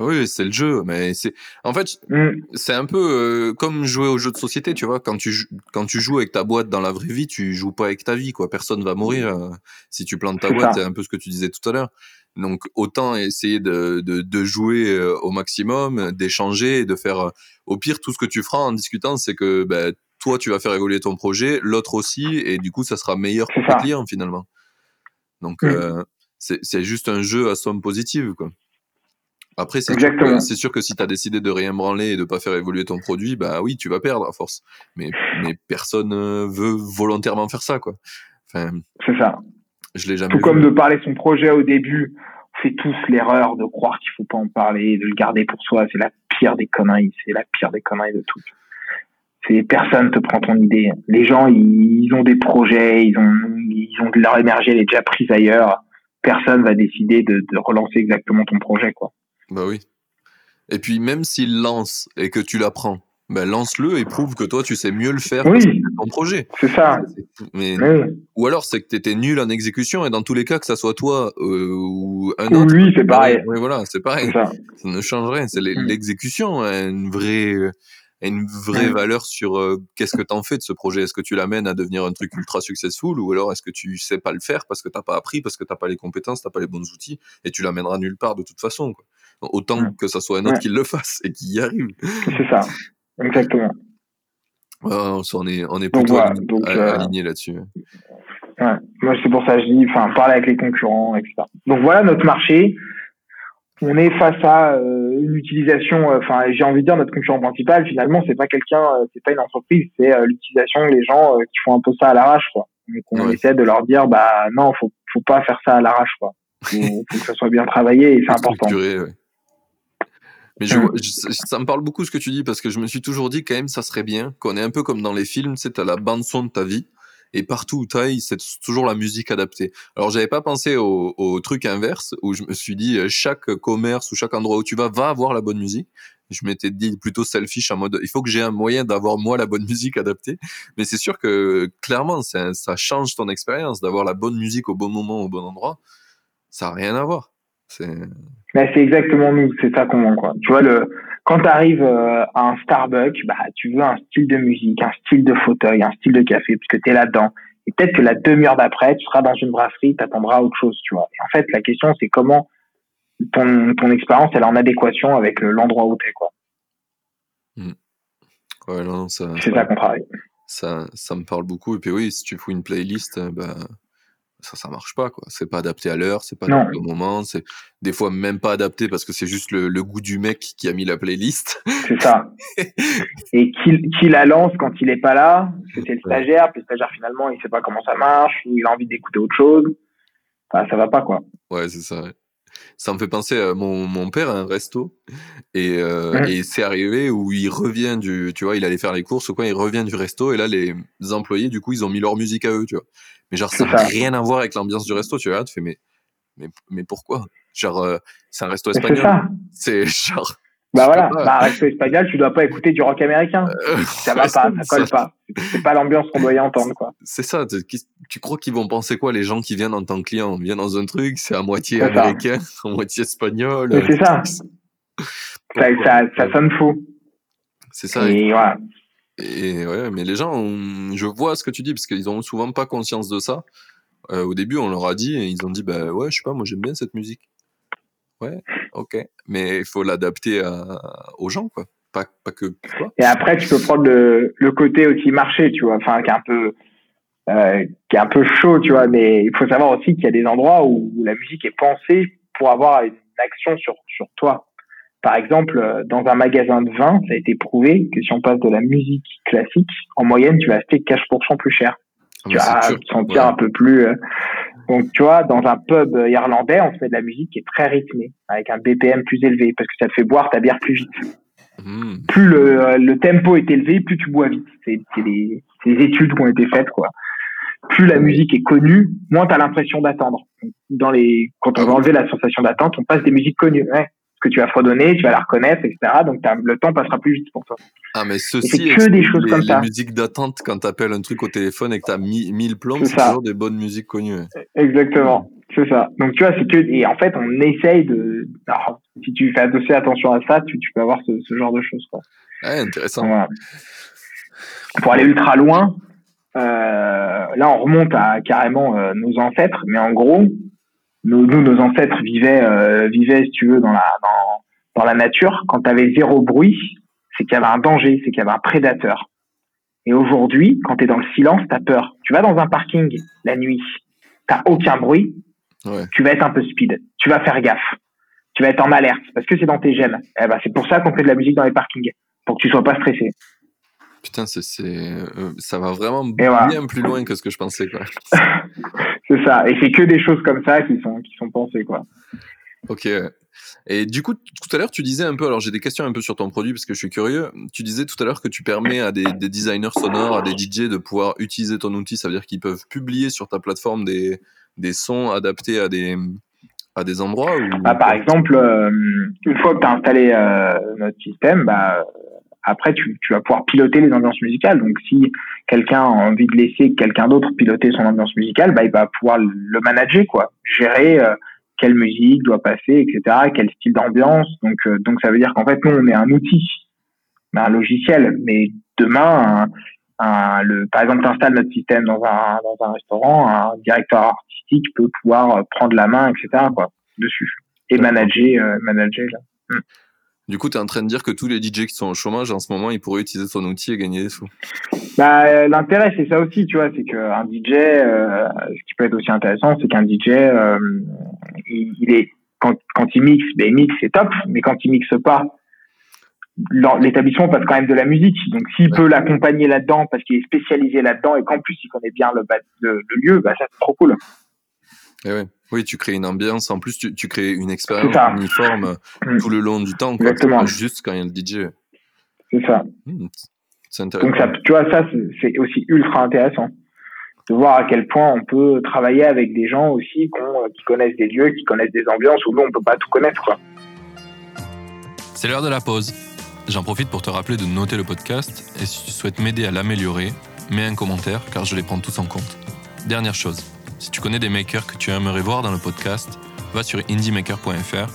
Oui, c'est le jeu, mais c'est en fait mm. c'est un peu euh, comme jouer au jeu de société, tu vois. Quand tu quand tu joues avec ta boîte dans la vraie vie, tu joues pas avec ta vie, quoi. Personne va mourir euh, si tu plantes ta boîte. C'est un peu ce que tu disais tout à l'heure. Donc autant essayer de de, de jouer euh, au maximum, d'échanger, de faire au pire tout ce que tu feras en discutant, c'est que ben, toi tu vas faire évoluer ton projet, l'autre aussi, et du coup ça sera meilleur pour tes clients finalement. Donc mm. c'est c'est juste un jeu à somme positive, quoi. Après, c'est sûr, que, c'est sûr que si tu as décidé de rien branler et de pas faire évoluer ton produit, bah oui, tu vas perdre à force. Mais, mais personne euh, veut volontairement faire ça, quoi. Enfin, c'est ça. Je l'ai jamais Tout comme de parler son projet au début, on fait tous l'erreur de croire qu'il faut pas en parler, de le garder pour soi. C'est la pire des conneries. C'est la pire des conneries de toutes. C'est personne te prend ton idée. Les gens, ils, ont des projets, ils ont, ils ont de leur énergie, elle est déjà prise ailleurs. Personne va décider de, de relancer exactement ton projet, quoi. Bah oui. Et puis même s'il lance et que tu l'apprends, ben lance-le et prouve que toi tu sais mieux le faire oui, que ton projet. C'est ça. Mais ou alors c'est que tu étais nul en exécution et dans tous les cas que ça soit toi euh, ou un autre. Oui, c'est pareil. Oui, voilà, c'est pareil. Ça. ça. ne change rien. C'est mm. l'exécution, hein, une vraie une vraie valeur sur euh, qu'est-ce que tu en fais de ce projet? Est-ce que tu l'amènes à devenir un truc ultra successful? Ou alors est-ce que tu sais pas le faire parce que t'as pas appris, parce que t'as pas les compétences, t'as pas les bons outils et tu l'amèneras nulle part de toute façon. Quoi? Autant que ça soit un autre qui le fasse et qui y arrive. C'est ça, exactement. on est, on est plutôt euh, aligné là-dessus. Moi, c'est pour ça que je dis, enfin, parler avec les concurrents, etc. Donc voilà notre marché on est face à euh, une utilisation, euh, enfin j'ai envie de dire notre concurrent principal finalement c'est pas quelqu'un, euh, c'est pas une entreprise, c'est l'utilisation des gens qui font un peu ça à l'arrache quoi. Donc on essaie de leur dire bah non faut faut pas faire ça à l'arrache quoi. Faut, faut que ça soit bien travaillé et c'est important. Mais je, hum. ça me parle beaucoup ce que tu dis parce que je me suis toujours dit quand même ça serait bien qu'on est un peu comme dans les films, c'est à la bande son de ta vie et partout où tu c'est toujours la musique adaptée. Alors j'avais pas pensé au, au, truc inverse où je me suis dit euh, chaque commerce ou chaque endroit où tu vas va avoir la bonne musique. Je m'étais dit plutôt selfish en mode il faut que j'ai un moyen d'avoir moi la bonne musique adaptée. Mais c'est sûr que clairement ça, ça change ton expérience d'avoir la bonne musique au bon moment au bon endroit. Ça a rien à voir. C'est c'est exactement nous, c'est ça qu'on quoi. Tu vois le quand tu arrives euh, à un Starbucks, bah, tu veux un style de musique, un style de fauteuil, un style de café, puisque tu es là-dedans. Et peut-être que la demi-heure d'après, tu seras dans une brasserie, tu attendras autre chose, tu vois. Et en fait, la question, c'est comment ton, ton expérience, elle est en adéquation avec l'endroit où tu es, quoi. Mmh. Ouais, non, ça, c'est ça qu'on travaille. Ça, ça me parle beaucoup. Et puis oui, si tu fous une playlist, bah, ça ça marche pas quoi. C'est pas adapté à l'heure c'est pas adapté au moment c'est des fois même pas adapté parce que c'est juste le, le, goût du mec qui a mis la playlist. C'est ça. Et qui, qui la lance quand il est pas là c'était le stagiaire puis le stagiaire finalement il sait pas comment ça marche ou il a envie d'écouter autre chose. Enfin, ça va pas quoi. Ouais c'est ça ça me fait penser à mon, mon père à un resto et, euh, et c'est arrivé où il revient du tu vois il allait faire les courses ou quoi il revient du resto et là les employés du coup ils ont mis leur musique à eux tu vois mais genre, ça n'a rien à voir avec l'ambiance du resto, tu vois. Tu fais, mais, mais, mais pourquoi? Genre, euh, c'est un resto espagnol. C'est genre. Bah voilà, bah, resto espagnol, tu dois pas écouter du rock américain. Euh, ça va pas, ça colle pas. C'est pas l'ambiance qu'on doit y entendre, quoi. C'est ça. Tu crois qu'ils vont penser quoi, les gens qui viennent en tant que client? On vient dans un truc, c'est à moitié américain, à moitié espagnol. C'est ça. ça, ça, ça sonne fou. C'est ça. Et voilà. Et ouais, mais les gens, je vois ce que tu dis, parce qu'ils ont souvent pas conscience de ça. Euh, au début, on leur a dit, et ils ont dit, bah ouais, je sais pas, moi j'aime bien cette musique. Ouais, ok. Mais il faut l'adapter aux gens, quoi. Pas, pas que toi. Et après, tu peux prendre le, le côté aussi marché, tu vois, enfin, qui est un peu, euh, qui est un peu chaud, tu vois, mais il faut savoir aussi qu'il y a des endroits où la musique est pensée pour avoir une action sur, sur toi. Par exemple, dans un magasin de vin, ça a été prouvé que si on passe de la musique classique, en moyenne, tu vas acheter 15% plus cher. Ah, tu vas te sentir un peu plus. Euh, donc, tu vois, dans un pub irlandais, on fait de la musique qui est très rythmée, avec un BPM plus élevé, parce que ça te fait boire ta bière plus vite. Hmm. Plus le, euh, le, tempo est élevé, plus tu bois vite. C'est des, des, études qui ont été faites, quoi. Plus la musique est connue, moins tu as l'impression d'attendre. Dans les, quand on va enlever la sensation d'attente, on passe des musiques connues. Ouais que tu vas fredonner, tu vas la reconnaître, etc. Donc le temps passera plus vite pour toi. Ah mais ceci, que des choses comme ça. Les musiques d'attente quand tu appelles un truc au téléphone et que tu as 1000 plombs, c'est toujours des bonnes musiques connues. Exactement, c'est ça. Donc tu vois, c'est que et en fait on essaye de. Alors, si tu fais assez attention à ça, tu, tu peux avoir ce, ce, genre de choses quoi. Ouais, intéressant. Pour aller ultra loin, euh, là on remonte à carrément euh, nos ancêtres, mais en gros, nous, nos ancêtres vivaient, euh, vivaient, si tu veux, dans la, dans, dans la nature. Quand tu avais zéro bruit, c'est qu'il y avait un danger, c'est qu'il y avait un prédateur. Et aujourd'hui, quand tu es dans le silence, tu as peur. Tu vas dans un parking la nuit, tu aucun bruit, tu vas être un peu speed, tu vas faire gaffe, tu vas être en alerte parce que c'est dans tes gènes. Eh ben, c'est pour ça qu'on fait de la musique dans les parkings, pour que tu sois pas stressé. Putain, c'est, euh, ça va vraiment bien plus loin que ce que je pensais. Quoi. c'est ça. Et c'est que des choses comme ça qui sont, qui sont pensées. Quoi. Ok. Et du coup, tout à l'heure, tu disais un peu, alors j'ai des questions un peu sur ton produit parce que je suis curieux. Tu disais tout à l'heure que tu permets à des, des, designers sonores, à des DJ de pouvoir utiliser ton outil. Ça veut dire qu'ils peuvent publier sur ta plateforme des, des sons adaptés à des, à des endroits ou... bah, Par exemple, euh, une fois que tu as installé euh, notre système, bah, après, tu, tu, vas pouvoir piloter les ambiances musicales. Donc, si quelqu'un a envie de laisser quelqu'un d'autre piloter son ambiance musicale, bah, il va pouvoir le manager, quoi. Gérer euh, quelle musique doit passer, etc., quel style d'ambiance. Donc, euh, donc, ça veut dire qu'en fait, nous, on est un outil, un logiciel. Mais demain, un, le, par exemple, tu installes notre système dans un, dans un restaurant, un directeur artistique peut pouvoir prendre la main, etc., quoi, dessus. Et manager, euh, manager, là. Hmm. Du coup, tu es en train de dire que tous les DJ qui sont au chômage en ce moment, ils pourraient utiliser ton outil et gagner des sous. Bah, euh, l'intérêt, c'est ça aussi, tu vois, c'est qu'un DJ, euh, ce qui peut être aussi intéressant, c'est qu'un DJ, euh, il, est quand, quand il mixe, ben, il mixe, c'est top, mais quand il mixe pas, l'établissement passe quand même de la musique. Donc, s'il peut l'accompagner là-dedans parce qu'il est spécialisé là-dedans et qu'en plus il connaît bien le, le, le lieu, bah, ça c'est trop cool. Et eh ouais. Oui, tu crées une ambiance. En plus, tu, tu crées une expérience uniforme mm. tout le long du temps. Quoi. Exactement. Juste quand il y a le DJ. C'est ça. Mm. C'est intéressant. Donc, ça, tu vois, ça, c'est aussi ultra intéressant de voir à quel point on peut travailler avec des gens aussi qui connaissent des lieux, qui connaissent des ambiances où nous, on peut pas tout connaître. quoi. C'est l'heure de la pause. J'en profite pour te rappeler de noter le podcast et si tu souhaites m'aider à l'améliorer, mets un commentaire car je les prends tous en compte. Dernière chose, si tu connais des makers que tu aimerais voir dans le podcast, va sur indiemaker.fr.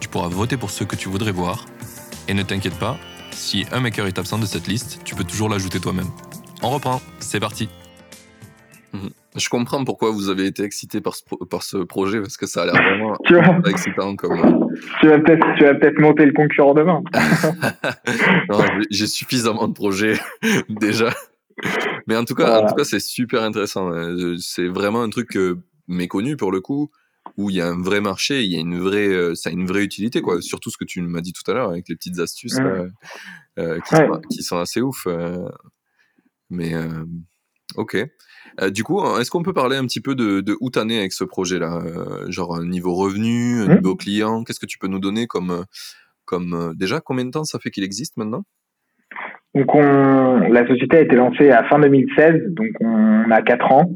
Tu pourras voter pour ceux que tu voudrais voir. Et ne t'inquiète pas, si un maker est absent de cette liste, tu peux toujours l'ajouter toi-même. On reprend, c'est parti. Mhm. Je comprends pourquoi vous avez été excité par ce, par ce projet, parce que ça a l'air vraiment excitant. Comme... Euh, tu vas peut-être peut monter le concurrent demain. j'ai suffisamment de projets déjà. Mais en tout cas, en tout cas, c'est super intéressant. Euh, c'est vraiment un truc euh, méconnu pour le coup, où il y a un vrai marché, il y a une vraie, euh, ça a une vraie utilité quoi. Surtout ce que tu m'as dit tout à l'heure avec les petites astuces qui, sont, assez ouf. mais ok. du coup, est-ce qu'on peut parler un petit peu de, de où t'en es avec ce projet-là, genre niveau revenu, mmh. niveau client, qu'est-ce que tu peux nous donner comme, comme déjà combien de temps ça fait qu'il existe maintenant? Donc, on, la société a été lancée à fin 2016, donc on a quatre ans.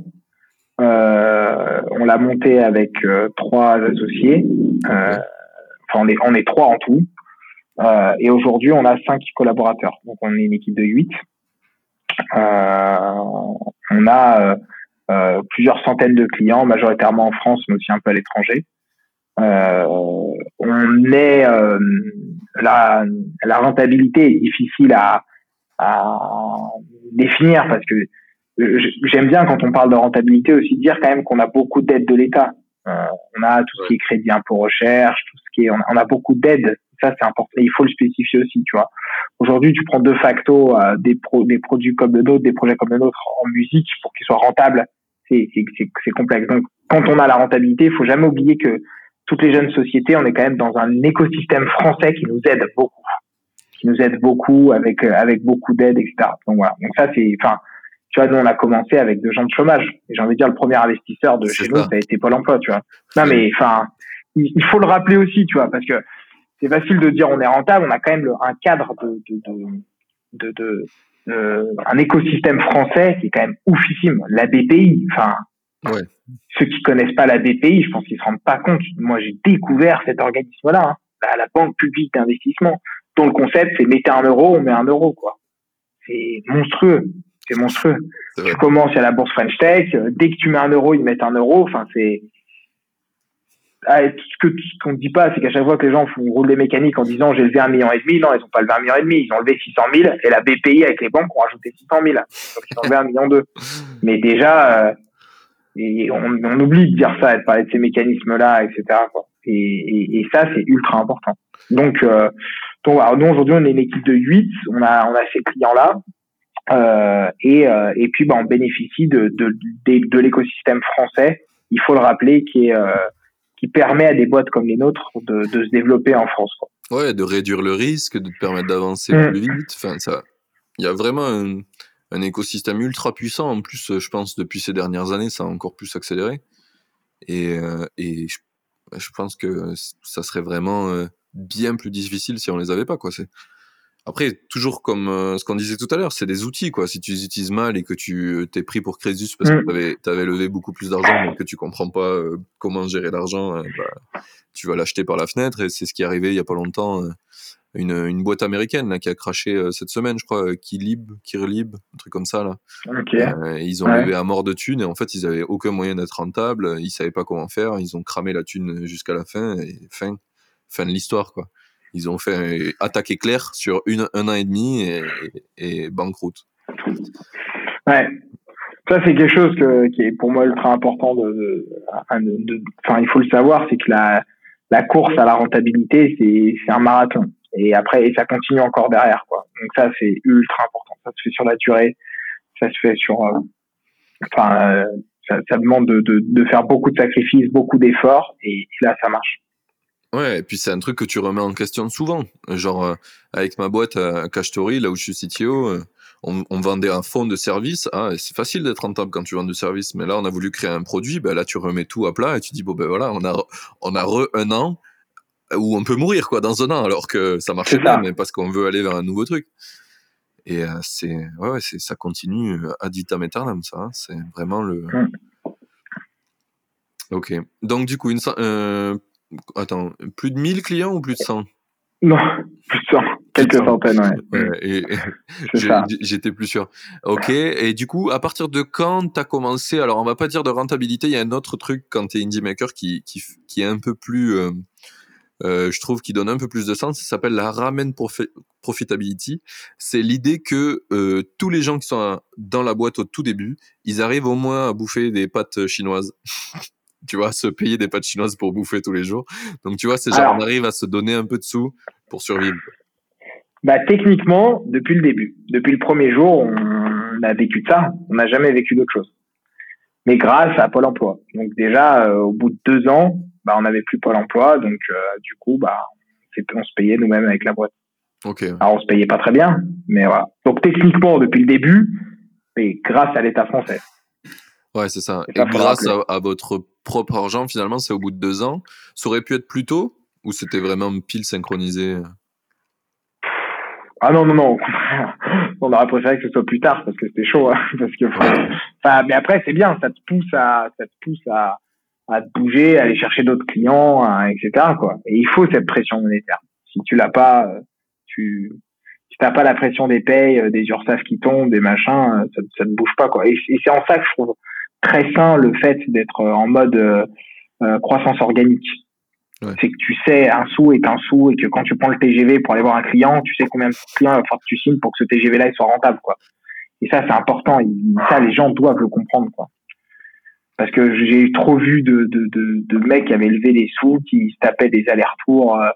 on l'a monté avec trois associés. enfin, on est, on trois en tout. et aujourd'hui, on a cinq collaborateurs. Donc, on est une équipe de huit. on a plusieurs centaines de clients, majoritairement en France, mais aussi un peu à l'étranger. on est la, la rentabilité est difficile à, à définir parce que j'aime bien quand on parle de rentabilité aussi dire quand même qu'on a beaucoup d'aides de l'État. Euh, on a tout ce qui est crédit impôt recherche, tout ce qui est, on a, beaucoup d'aides. Ça c'est important. il faut le spécifier aussi, tu vois. Aujourd'hui, tu prends de facto euh, des pro, des produits comme le nôtre, des projets comme le nôtre en musique pour qu'ils soient rentables. C'est c'est complexe. Donc quand on a la rentabilité, il faut jamais oublier que toutes les jeunes sociétés, on est quand même dans un écosystème français qui nous aide beaucoup, qui nous aide beaucoup avec euh, avec beaucoup d'aide, etc. Donc voilà. Donc ça c'est, enfin, tu vois, nous on a commencé avec deux gens de chômage. Et j'ai envie de dire le premier investisseur de chez nous, ça a été Pôle Emploi, tu vois. Non mais enfin, il, faut le rappeler aussi, tu vois, parce que c'est facile de dire on est rentable, on a quand même un cadre de de, de, de, de un écosystème français qui est quand même oufissime. La BPI, enfin, Ouais. Ceux qui connaissent pas la BPI, je pense qu'ils se rendent pas compte. Moi, j'ai découvert cet organisme-là, hein. la, Banque publique d'investissement, dont le concept c'est mettez un euro, on met un euro, quoi. C'est monstrueux, c'est monstrueux. Tu commences à la bourse French Tech, euh, dès que tu mets un euro, ils mettent un euro. Enfin, c'est ah, ce qu'on ne dit pas, c'est qu'à chaque fois que les gens font rouler mécaniques en disant j'ai levé un million et demi, non, ils ont pas levé un million et demi, ils ont levé 600 000 et la BPI avec les banques ont rajouté 600 000, donc ils ont levé un million deux. Mais déjà, euh, et on, on, oublie de dire ça, de parler de ces mécanismes-là, etc. Quoi. Et, et, et, ça, c'est ultra important. Donc, euh, donc nous aujourd'hui, on est une équipe de 8, on a, on a ces clients-là, euh, et, euh, et puis bah, on bénéficie de, de, de, de l'écosystème français, il faut le rappeler, qui, est, euh, qui permet à des boîtes comme les nôtres de, de se développer en France. Quoi. Ouais, de réduire le risque, de te permettre d'avancer mmh. plus vite. Enfin, ça, il y a vraiment un, un écosystème ultra puissant. En plus, je pense depuis ces dernières années, ça a encore plus accéléré. Et, et je, je, pense que ça serait vraiment bien plus difficile si on les avait pas. Quoi. C'est... Après, toujours comme ce qu'on disait tout à l'heure, c'est des outils. Quoi. Si tu les utilises mal et que tu t'es pris pour Crésus parce que mm. tu avais, levé beaucoup plus d'argent mais que tu comprends pas comment gérer l'argent, bah, tu vas l'acheter par la fenêtre. Et c'est ce qui est arrivé il y a pas longtemps une, une boîte américaine là, qui a craché euh, cette semaine, je crois, euh, Kilib, Kirlib, un truc comme ça. Là. Euh, ils ont levé à mort de thunes et en fait, ils avaient aucun moyen d'être rentables. Ils savaient pas comment faire. Ils ont cramé la thune jusqu'à la fin et fin, fin de l'histoire, quoi. Ils ont fait attaque éclair sur une, un an et demi et, banqueroute. Ouais, ça c'est quelque chose que, qui est pour moi ultra important de, enfin il faut le savoir, c'est que la, la course à la rentabilité c'est un marathon. Et après et ça continue encore derrière quoi. Donc ça c'est ultra important. Ça se fait sur la durée. Ça se fait sur euh, euh, ça, demande de, de, de, faire beaucoup de sacrifices beaucoup d'efforts. Et, là ça marche Ouais, et puis c'est un truc que tu remets en question souvent. Genre, euh, avec ma boîte à Cashtory, là où je suis CTO, on, on, vendait un fonds de service. Ah, c'est facile d'être rentable quand tu vends du service, mais là, on a voulu créer un produit. Ben là, tu remets tout à plat et tu dis, bon, ben voilà, on a, on a re un an où on peut mourir quoi dans un an alors que ça marche pas mais parce qu'on veut aller vers un nouveau truc et euh, c'est ouais, c'est ça continue ad vitam aeternam ça hein, c'est vraiment le mm. ok donc du coup une euh, attends plus de 1000 clients ou plus de 100 non plus de 100 quelques centaines ouais, j'étais plus sûr ok et du coup à partir de quand tu as commencé alors on va pas dire de rentabilité il y a un autre truc quand tu es indie maker qui, qui, qui est un peu plus euh, euh, je trouve qu'il donne un peu plus de sens. Ça s'appelle la ramen profitability. C'est l'idée que euh, tous les gens qui sont dans la boîte au tout début, ils arrivent au moins à bouffer des pâtes chinoises. tu vois, se payer des pâtes chinoises pour bouffer tous les jours. Donc tu vois, c'est genre on arrive à se donner un peu de sous pour survivre. Bah techniquement, depuis le début, depuis le premier jour, on a vécu de ça. On n'a jamais vécu d'autre chose. Mais grâce à Pôle Emploi. Donc déjà, euh, au bout de deux ans, bah, on n'avait plus Pôle emploi, donc euh, du coup, bah, on se payait nous-mêmes avec la boîte. Ok. Alors on se payait pas très bien, mais voilà. Donc techniquement, depuis le début, et grâce à l'État français. Ouais, c'est ça. Et, grâce à, votre propre argent, finalement, c'est au bout de deux ans. Ça aurait pu être plus tôt ou c'était vraiment pile synchronisé? Ah non, non, non, On aurait préféré que ce soit plus tard parce que c'était chaud. Hein, parce que, enfin, mais après, c'est bien, ça te pousse à, ça te pousse à, à te bouger, à aller chercher d'autres clients, hein, etc. Quoi. Et il faut cette pression monétaire. Si tu l'as pas, euh, tu, si t'as pas la pression des payes, euh, des URSAF qui tombent, des machins, euh, ça, ça ne bouge pas. Quoi. Et, c'est en ça que je trouve très sain le fait d'être en mode croissance organique. C'est que tu sais un sou est un sou et que quand tu prends le TGV pour aller voir un client, tu sais combien de clients il va falloir que tu signes pour que ce TGV-là soit rentable, quoi. Et ça, c'est important. Et ça, les gens doivent le comprendre, quoi. Parce que j'ai trop vu de, de, de, de, mecs qui avaient levé des sous, qui se tapaient des allers-retours, euh,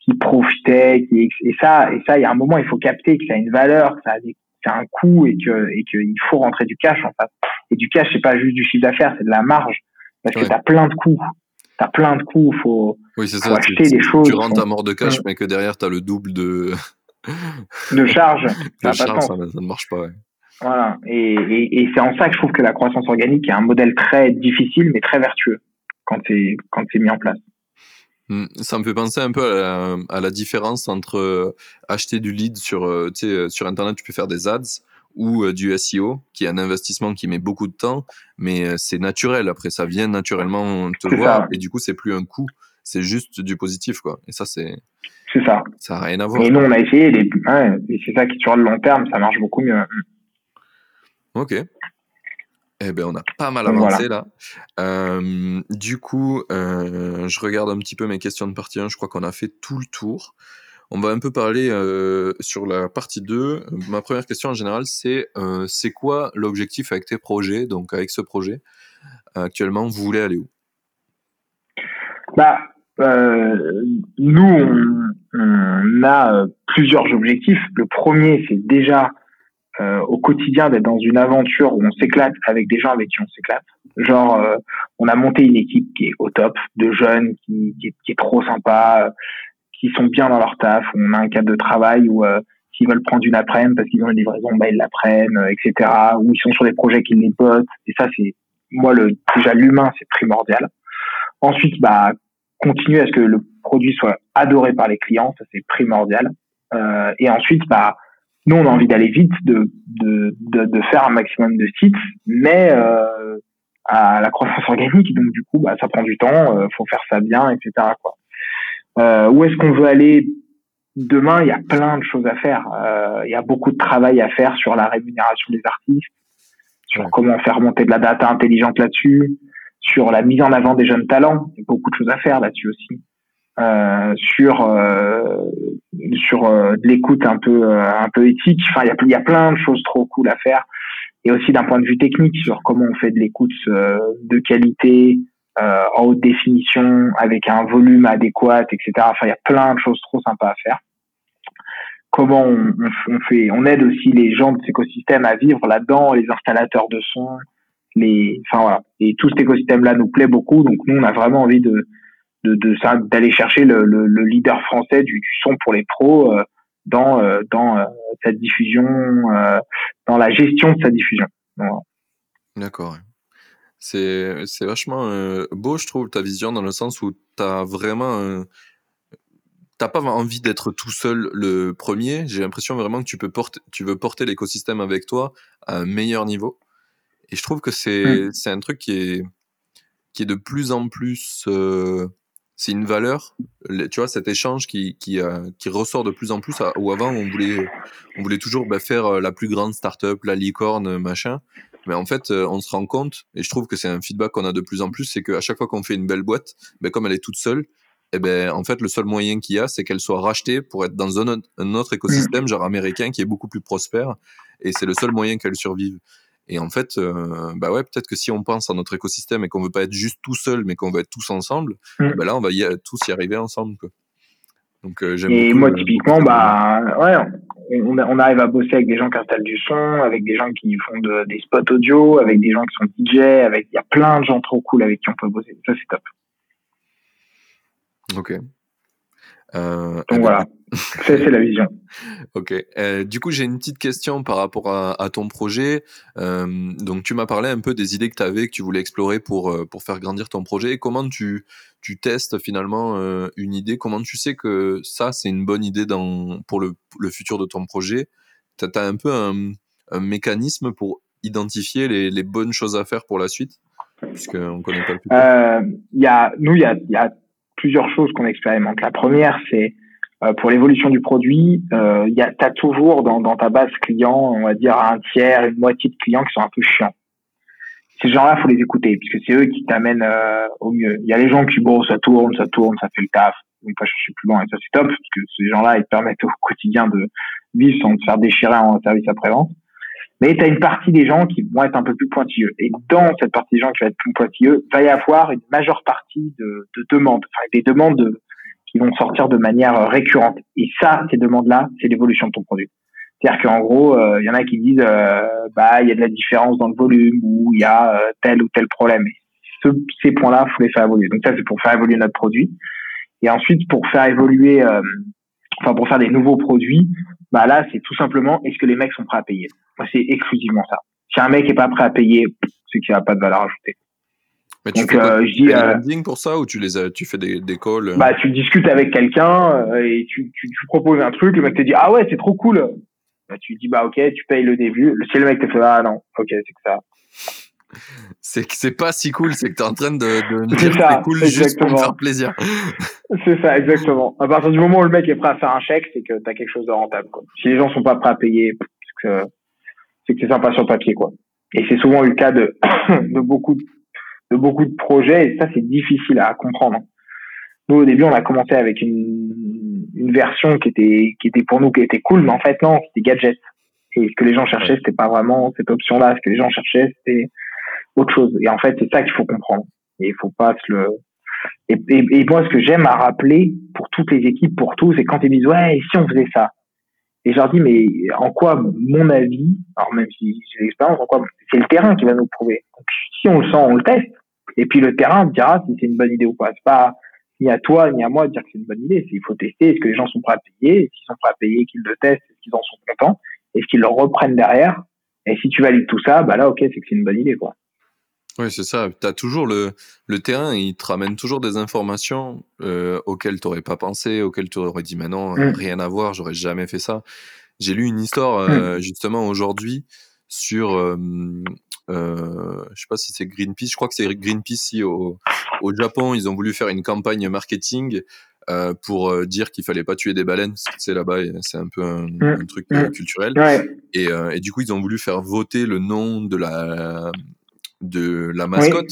qui profitaient, qui, et ça, et ça, il y a un moment, il faut capter que ça a une valeur, que ça a, des, un coût et que, et qu'il faut rentrer du cash, en fait. Et du cash, c'est pas juste du chiffre d'affaires, c'est de la marge. Parce que tu as plein de coûts t'as plein de coûts, faut, oui, faut ça, acheter des choses. Tu rentres à mort de cash, mais que derrière, tu as le double de. de charge. de charge, ça, ne marche pas. Ouais. Voilà. Et, et, et c'est en ça que je trouve que la croissance organique est un modèle très difficile, mais très vertueux quand c'est quand c'est mis en place. Hmm, ça me fait penser un peu à la, à la différence entre euh, acheter du lead sur, euh, euh, sur Internet, tu peux faire des ads, ou du SEO, qui est un investissement qui met beaucoup de temps, mais c'est naturel. Après, ça vient naturellement te voir, et du coup, c'est plus un coût, c'est juste du positif, quoi. Et ça, c'est. C'est ça. Ça n'a rien à voir. Et nous, on a essayé, les... et c'est ça qui, sur le long terme, ça marche beaucoup mieux. Ok. Eh ben, on a pas mal avancé là. Euh, du coup, je regarde un petit peu mes questions de partie 1. Je crois qu'on a fait tout le tour. On va un peu parler euh, sur la partie 2. Ma première question en général, c'est euh, c'est quoi l'objectif avec tes projets, donc avec ce projet? Actuellement, vous voulez aller où? Bah, euh, Nous, on, a plusieurs objectifs. Le premier, c'est déjà au quotidien d'être dans une aventure où on s'éclate avec des gens avec qui on s'éclate. Genre, on a monté une équipe qui est au top, de jeunes, qui, qui, qui est, trop sympa, qui sont bien dans leur taf, où on a un cadre de travail où euh, s'ils veulent prendre une après-midi parce qu'ils ont une livraison, bah, ils la prennent, euh, etc. Ou ils sont sur des projets qui les bossent. Et ça, c'est moi le déjà l'humain, c'est primordial. Ensuite, bah continuer à ce que le produit soit adoré par les clients, ça c'est primordial. Euh, et ensuite, bah nous, on a envie d'aller vite, de, de, de, de, faire un maximum de sites, mais euh, à la croissance organique, donc du coup, bah, ça prend du temps, euh, faut faire ça bien, etc. Quoi. Euh, où est-ce qu'on veut aller demain? Il y a plein de choses à faire. Euh, il y a beaucoup de travail à faire sur la rémunération des artistes, sur comment faire monter de la data intelligente là-dessus, sur la mise en avant des jeunes talents. Il y a beaucoup de choses à faire là-dessus aussi. Euh, sur euh, sur euh, de l'écoute un peu euh, un peu éthique. Enfin, il y a, plein de choses trop cool à faire. Et aussi d'un point de vue technique sur comment on fait de l'écoute de qualité, euh, en haute définition, avec un volume adéquat, etc. Enfin, il y a plein de choses trop sympas à faire. Comment on, on, fait, on aide aussi les gens de cet écosystème à vivre là-dedans, les installateurs de son, les, enfin voilà. Et tout cet écosystème-là nous plaît beaucoup, donc nous on a vraiment envie de de, de ça, d'aller chercher le, le, le, leader français du, du, son pour les pros euh, dans euh, dans euh, sa diffusion, dans la gestion de sa diffusion. D'accord. C'est vachement beau, je trouve, ta vision, dans le sens où tu as vraiment. T'as pas envie d'être tout seul le premier. J'ai l'impression vraiment que tu, peux porter, tu veux porter l'écosystème avec toi à un meilleur niveau. Et je trouve que c'est c'est un truc qui est, qui est de plus en plus. Euh, c'est une valeur, tu vois, cet échange qui, qui, qui ressort de plus en plus. Où avant, on voulait, on voulait toujours bah, faire la plus grande startup, la licorne, machin. Mais en fait, euh, on se rend compte, et je trouve que c'est un feedback qu'on a de plus en plus, c'est qu'à chaque fois qu'on fait une belle boîte, ben, comme elle est toute seule, eh ben, en fait, le seul moyen qu'il y a, c'est qu'elle soit rachetée pour être dans un, autre écosystème, mm. genre américain, qui est beaucoup plus prospère, et c'est le seul moyen qu'elle survive. Et en fait, euh, bah ouais, peut-être que si on pense à notre écosystème et qu'on veut pas être juste tout seul, mais qu'on veut être tous ensemble, mm. ben là, on va y, tous y arriver ensemble. Quoi. Donc, euh, et moi, typiquement, bah, ouais, on, on, arrive à bosser avec des gens qui installent du son, avec des gens qui font des spots audio, avec des gens qui sont DJ, avec il y a plein de gens trop cool avec qui on peut bosser. Ça c'est top. Ok. Euh, Donc voilà, c'est la vision. ok. Euh, du coup, j'ai une petite question par rapport à, ton projet. donc, tu m'as parlé un peu des idées que tu avais, que tu voulais explorer pour, pour faire grandir ton projet. comment tu, tu testes finalement euh, une idée? Comment tu sais que ça, c'est une bonne idée dans, pour le, le futur de ton projet? Tu as, un peu un, un, mécanisme pour identifier les, les, bonnes choses à faire pour la suite? Puisqu'on connaît pas le euh, y a, Nous, il y a, y a, plusieurs choses qu'on expérimente. La première, c'est euh, pour l'évolution du produit, euh, tu as toujours dans, dans ta base client, on va dire un tiers, une moitié de clients qui sont un peu chiants ces gens-là, faut les écouter, puisque c'est eux qui t'amènent euh, au mieux. Il y a les gens qui, bon, ça tourne, ça tourne, ça fait le taf, on pas chercher plus loin, et ça c'est top, parce que ces gens-là, ils te permettent au quotidien de vivre sans te faire déchirer en service après-vente. Mais tu as une partie des gens qui vont être un peu plus pointilleux. Et dans cette partie des gens qui vont être plus pointilleux, va y avoir une majeure partie de, de demandes, enfin, des demandes de, qui vont sortir de manière récurrente. Et ça, ces demandes-là, c'est l'évolution de ton produit. C'est-à-dire qu'en gros, il euh, y en a qui disent, euh, bah, il y a de la différence dans le volume ou il y a euh, tel ou tel problème. Ce, ces points-là, faut les faire évoluer. Donc ça, c'est pour faire évoluer notre produit. Et ensuite, pour faire évoluer, enfin pour faire des nouveaux produits, bah là, c'est tout simplement, est-ce que les mecs sont prêts à payer? Moi, c'est exclusivement ça. Si un mec est pas prêt à payer, c'est qu'il n'y a pas de valeur ajoutée. Mais tu Donc, fais euh, je dis, euh, pour ça ou tu les as, tu fais des, des calls Bah, tu discutes avec quelqu'un et tu, tu, tu, proposes un truc, le mec te dit ah ouais c'est trop cool. Bah, tu dis, bah, ok, tu payes le début. Si le mec te fait, ah non, ok, c'est que ça. C'est que c'est pas si cool, c'est que tu es en train de, de dire que c'est cool juste pour me faire plaisir. c'est ça, exactement. À partir du moment où le mec est prêt à faire un chèque, c'est que tu as quelque chose de rentable. Quoi. Si les gens sont pas prêts à payer, c'est que c'est sympa sur papier. quoi. Et c'est souvent le cas de, de, beaucoup, de beaucoup de projets, et ça, c'est difficile à comprendre. Nous, au début, on a commencé avec une, une version qui était, qui était pour nous, qui était cool, mais en fait, non, c'était gadget. Et ce que les gens cherchaient, c'était pas vraiment cette option-là. Ce que les gens cherchaient, c'était autre chose. Et en fait, c'est ça qu'il faut comprendre. Et il faut pas se le, et, et, moi, ce que j'aime à rappeler pour toutes les équipes, pour tous, c'est quand ils disent, ouais, et si on faisait ça? Et je leur dis, mais en quoi, mon avis, alors même si j'ai l'expérience, en quoi, c'est le terrain qui va nous prouver? Donc, si on le sent, on le teste. Et puis le terrain dira si c'est une bonne idée ou pas. C'est pas, ni à toi ni à moi de dire que c'est une bonne idée. Il faut tester. Est-ce que les gens sont prêts à payer S'ils sont prêts à payer, qu'ils le testent, est-ce qu'ils en sont contents Est-ce qu'ils le reprennent derrière Et si tu valides tout ça, bah là, ok, c'est que c'est une bonne idée, quoi. Oui, c'est ça. Tu as toujours le, le terrain, il te ramène toujours des informations euh, auxquelles tu n'aurais pas pensé, auxquelles tu aurais dit, mais non, mm. rien à voir, j'aurais jamais fait ça. J'ai lu une histoire euh, mm. justement aujourd'hui sur euh, euh, je sais pas si c'est Greenpeace, je crois que c'est Greenpeace si, au, au Japon, ils ont voulu faire une campagne marketing euh, pour euh, dire qu'il fallait pas tuer des baleines, parce que c'est là-bas, c'est un peu un, mm. un truc euh, culturel. Ouais. Et, euh, et, du coup, ils ont voulu faire voter le nom de la de la mascotte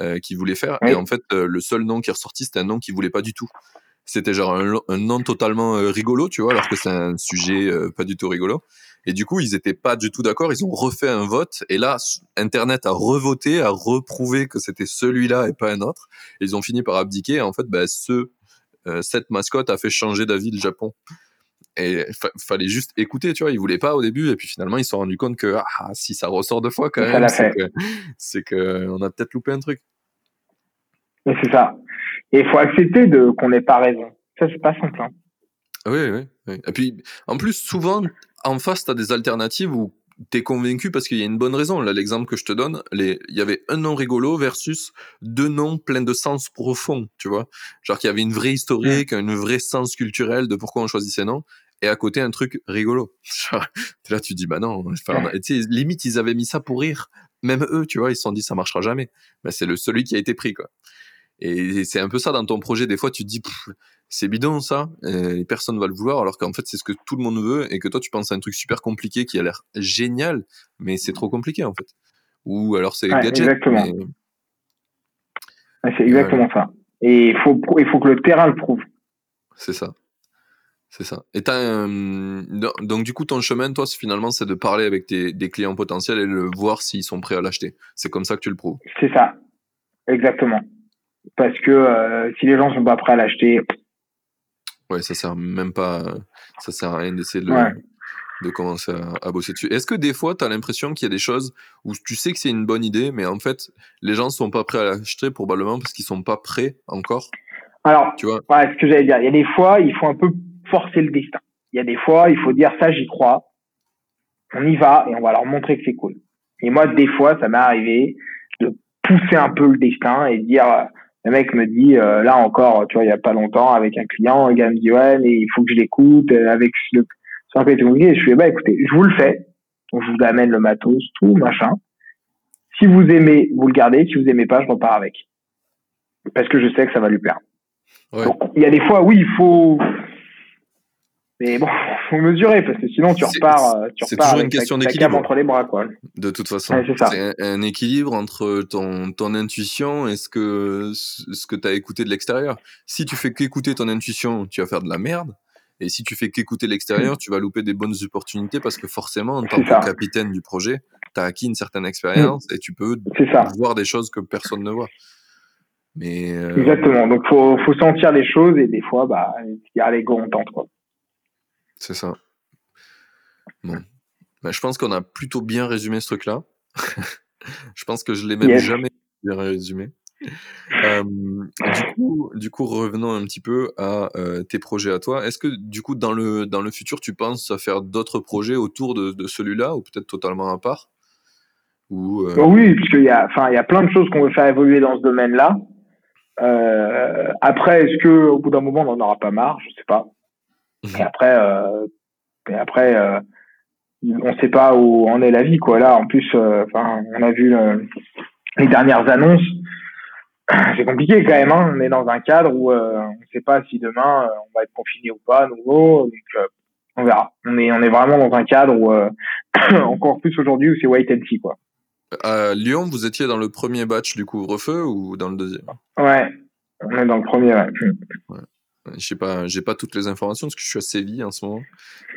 oui. qu'ils voulaient faire. Oui. Et en fait, le seul nom qui est ressorti, c'était un nom qu'ils voulaient pas du tout. C'était genre un, un, nom totalement rigolo, tu vois, alors que c'est un sujet pas du tout rigolo. Et du coup, ils étaient pas du tout d'accord. Ils ont refait un vote. Et là, Internet a revoté, a reprouvé que c'était celui-là et pas un autre. Et ils ont fini par abdiquer. Et en fait, bah, ce, euh, cette mascotte a fait changer d'avis le Japon. Et fa fallait juste écouter, tu vois. Ils voulaient pas au début. Et puis finalement, ils se sont rendus compte que ah, si ça ressort deux fois quand même, c'est que, que on a peut-être loupé un truc. C'est ça. Et il faut accepter de qu'on n'ait pas raison. Ça, c'est pas simple. Hein. Oui, oui, oui. Et puis, en plus, souvent, en face, tu as des alternatives où tu es convaincu parce qu'il y a une bonne raison. Là, l'exemple que je te donne, les... il y avait un nom rigolo versus deux noms pleins de sens profond, tu vois. Genre qu'il y avait une vraie historique, mmh. un vrai sens culturel de pourquoi on choisit ces noms. Et à côté, un truc rigolo. là, tu dis, bah non. Enfin, limite, ils avaient mis ça pour rire. Même eux, tu vois, ils se sont dit, ça marchera jamais. Mais c'est le celui qui a été pris, quoi. Et c'est un peu ça dans ton projet. Des fois, tu te dis, c'est bidon ça, et personne va le vouloir, alors qu'en fait, c'est ce que tout le monde veut, et que toi, tu penses à un truc super compliqué qui a l'air génial, mais c'est trop compliqué en fait. Ou alors c'est ouais, gadget. Exactement. Mais... c'est exactement ça. Et il faut, il faut que le terrain le prouve. C'est ça. C'est ça. Et euh, donc du coup, ton chemin, toi, finalement, c'est de parler avec tes, des clients potentiels et de voir s'ils sont prêts à l'acheter. C'est comme ça que tu le prouves. C'est ça. Exactement parce que euh, si les gens sont pas prêts à l'acheter ouais ça sert même pas ça sert à rien d'essayer de, ouais. de commencer à, à, bosser dessus est-ce que des fois tu as l'impression qu'il y a des choses où tu sais que c'est une bonne idée mais en fait les gens sont pas prêts à l'acheter probablement parce qu'ils sont pas prêts encore? Alors tu vois? ouais, ce que j'allais dire il y a des fois il faut un peu forcer le destin il y a des fois il faut dire ça j'y crois on y va et on va leur montrer que c'est cool et moi des fois ça m'est arrivé de pousser un peu le destin et de dire le mec me dit, euh, là encore, tu vois, il y a pas longtemps, avec un client, le gars me dit, ouais, mais il faut que je l'écoute, euh, avec le, peu compliqué. Je fais, bah, écoutez, je vous le fais. Donc, je vous amène le matos, tout, machin. Si vous aimez, vous le gardez. Si vous aimez pas, je repars avec. Parce que je sais que ça va lui plaire. Donc, il y a des fois, oui, il faut, mais bon, faut mesurer parce que sinon tu repars, euh, tu repars toujours une question d'équilibre entre les bras, quoi. De toute façon, c'est un, équilibre entre ton, ton intuition et ce que ce que t'as écouté de l'extérieur. Si tu fais qu'écouter ton intuition, tu vas faire de la merde. Et si tu fais qu'écouter l'extérieur, tu vas louper des bonnes opportunités parce que forcément, en tant que capitaine du projet, tu as acquis une certaine expérience et tu peux voir des choses que personne ne voit. Mais euh, Exactement. Donc, faut, faut sentir les choses et des fois, bah, il y a les on tente, quoi. C'est ça. Bon. Bah, je pense qu'on a plutôt bien résumé ce truc-là. je pense que je l'ai même jamais bien résumé. du, coup, revenons un petit peu à euh, tes projets à toi. Est-ce que du coup, dans le, dans le futur, tu penses à faire d'autres projets autour de, de celui-là ou peut-être totalement à part? Ou, euh Oui, puisqu'il y, a, y a plein de choses qu'on veut faire évoluer dans ce domaine-là. Euh, après, est-ce qu'au bout d'un moment, on n'en aura pas marre? Je sais pas. Et après, euh, et après euh, on sait pas où en est la vie, quoi. Là, en plus, euh, enfin, on a vu les dernières annonces. C'est compliqué quand même. Hein. On est dans un cadre où euh, on ne sait pas si demain on va être confiné ou pas à nouveau. Donc, on verra. On est, on est vraiment dans un cadre où encore plus aujourd'hui où c'est wait and see, quoi. À Lyon, vous étiez dans le premier batch du couvre-feu ou dans le deuxième? Ouais, on est dans le premier. Ouais. ouais. Je sais pas, j'ai pas toutes les informations parce que je suis à Séville en ce moment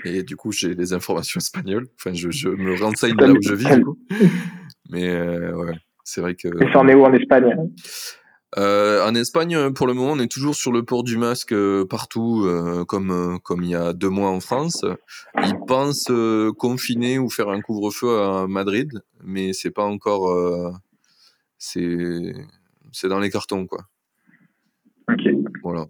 et du coup j'ai les informations espagnoles. Enfin, je, je me renseigne là où je vis. Du coup. Mais euh, ouais, c'est vrai que. Et ça en est où en Espagne euh, En Espagne, pour le moment, on est toujours sur le port du masque euh, partout, euh, comme euh, comme il y a deux mois en France. Ils pensent confiner ou faire un couvre-feu à Madrid, mais c'est pas encore. c'est c'est dans les cartons quoi. Ok. Voilà.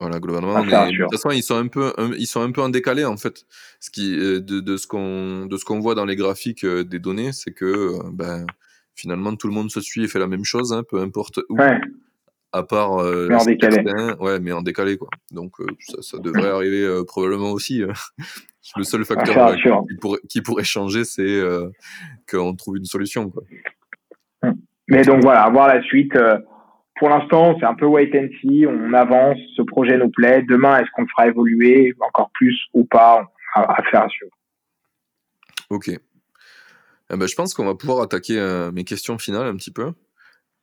Voilà, globalement. Ah, de toute façon, ils sont un peu, ils sont un peu en décalé en fait. Ce qui, euh, de, de ce qu'on, de ce qu'on voit dans les graphiques euh, des données, c'est que euh, ben, finalement tout le monde se suit et fait la même chose, hein, peu importe où. Ouais. À part. mais en décalé. ouais, mais en décalé quoi. Donc ça, ça, devrait arriver probablement aussi. Le seul facteur qui, pourrait, qui, pourrait, changer, c'est qu'on trouve une solution quoi. Mais donc voilà, voir la suite pour l'instant, c'est un peu wait and see. On avance, ce projet nous plaît. Demain, est-ce qu'on le fera évoluer encore plus ou pas? À, faire à suivre. Ok. Eh ben, je pense qu'on va pouvoir attaquer euh, mes questions finales un petit peu.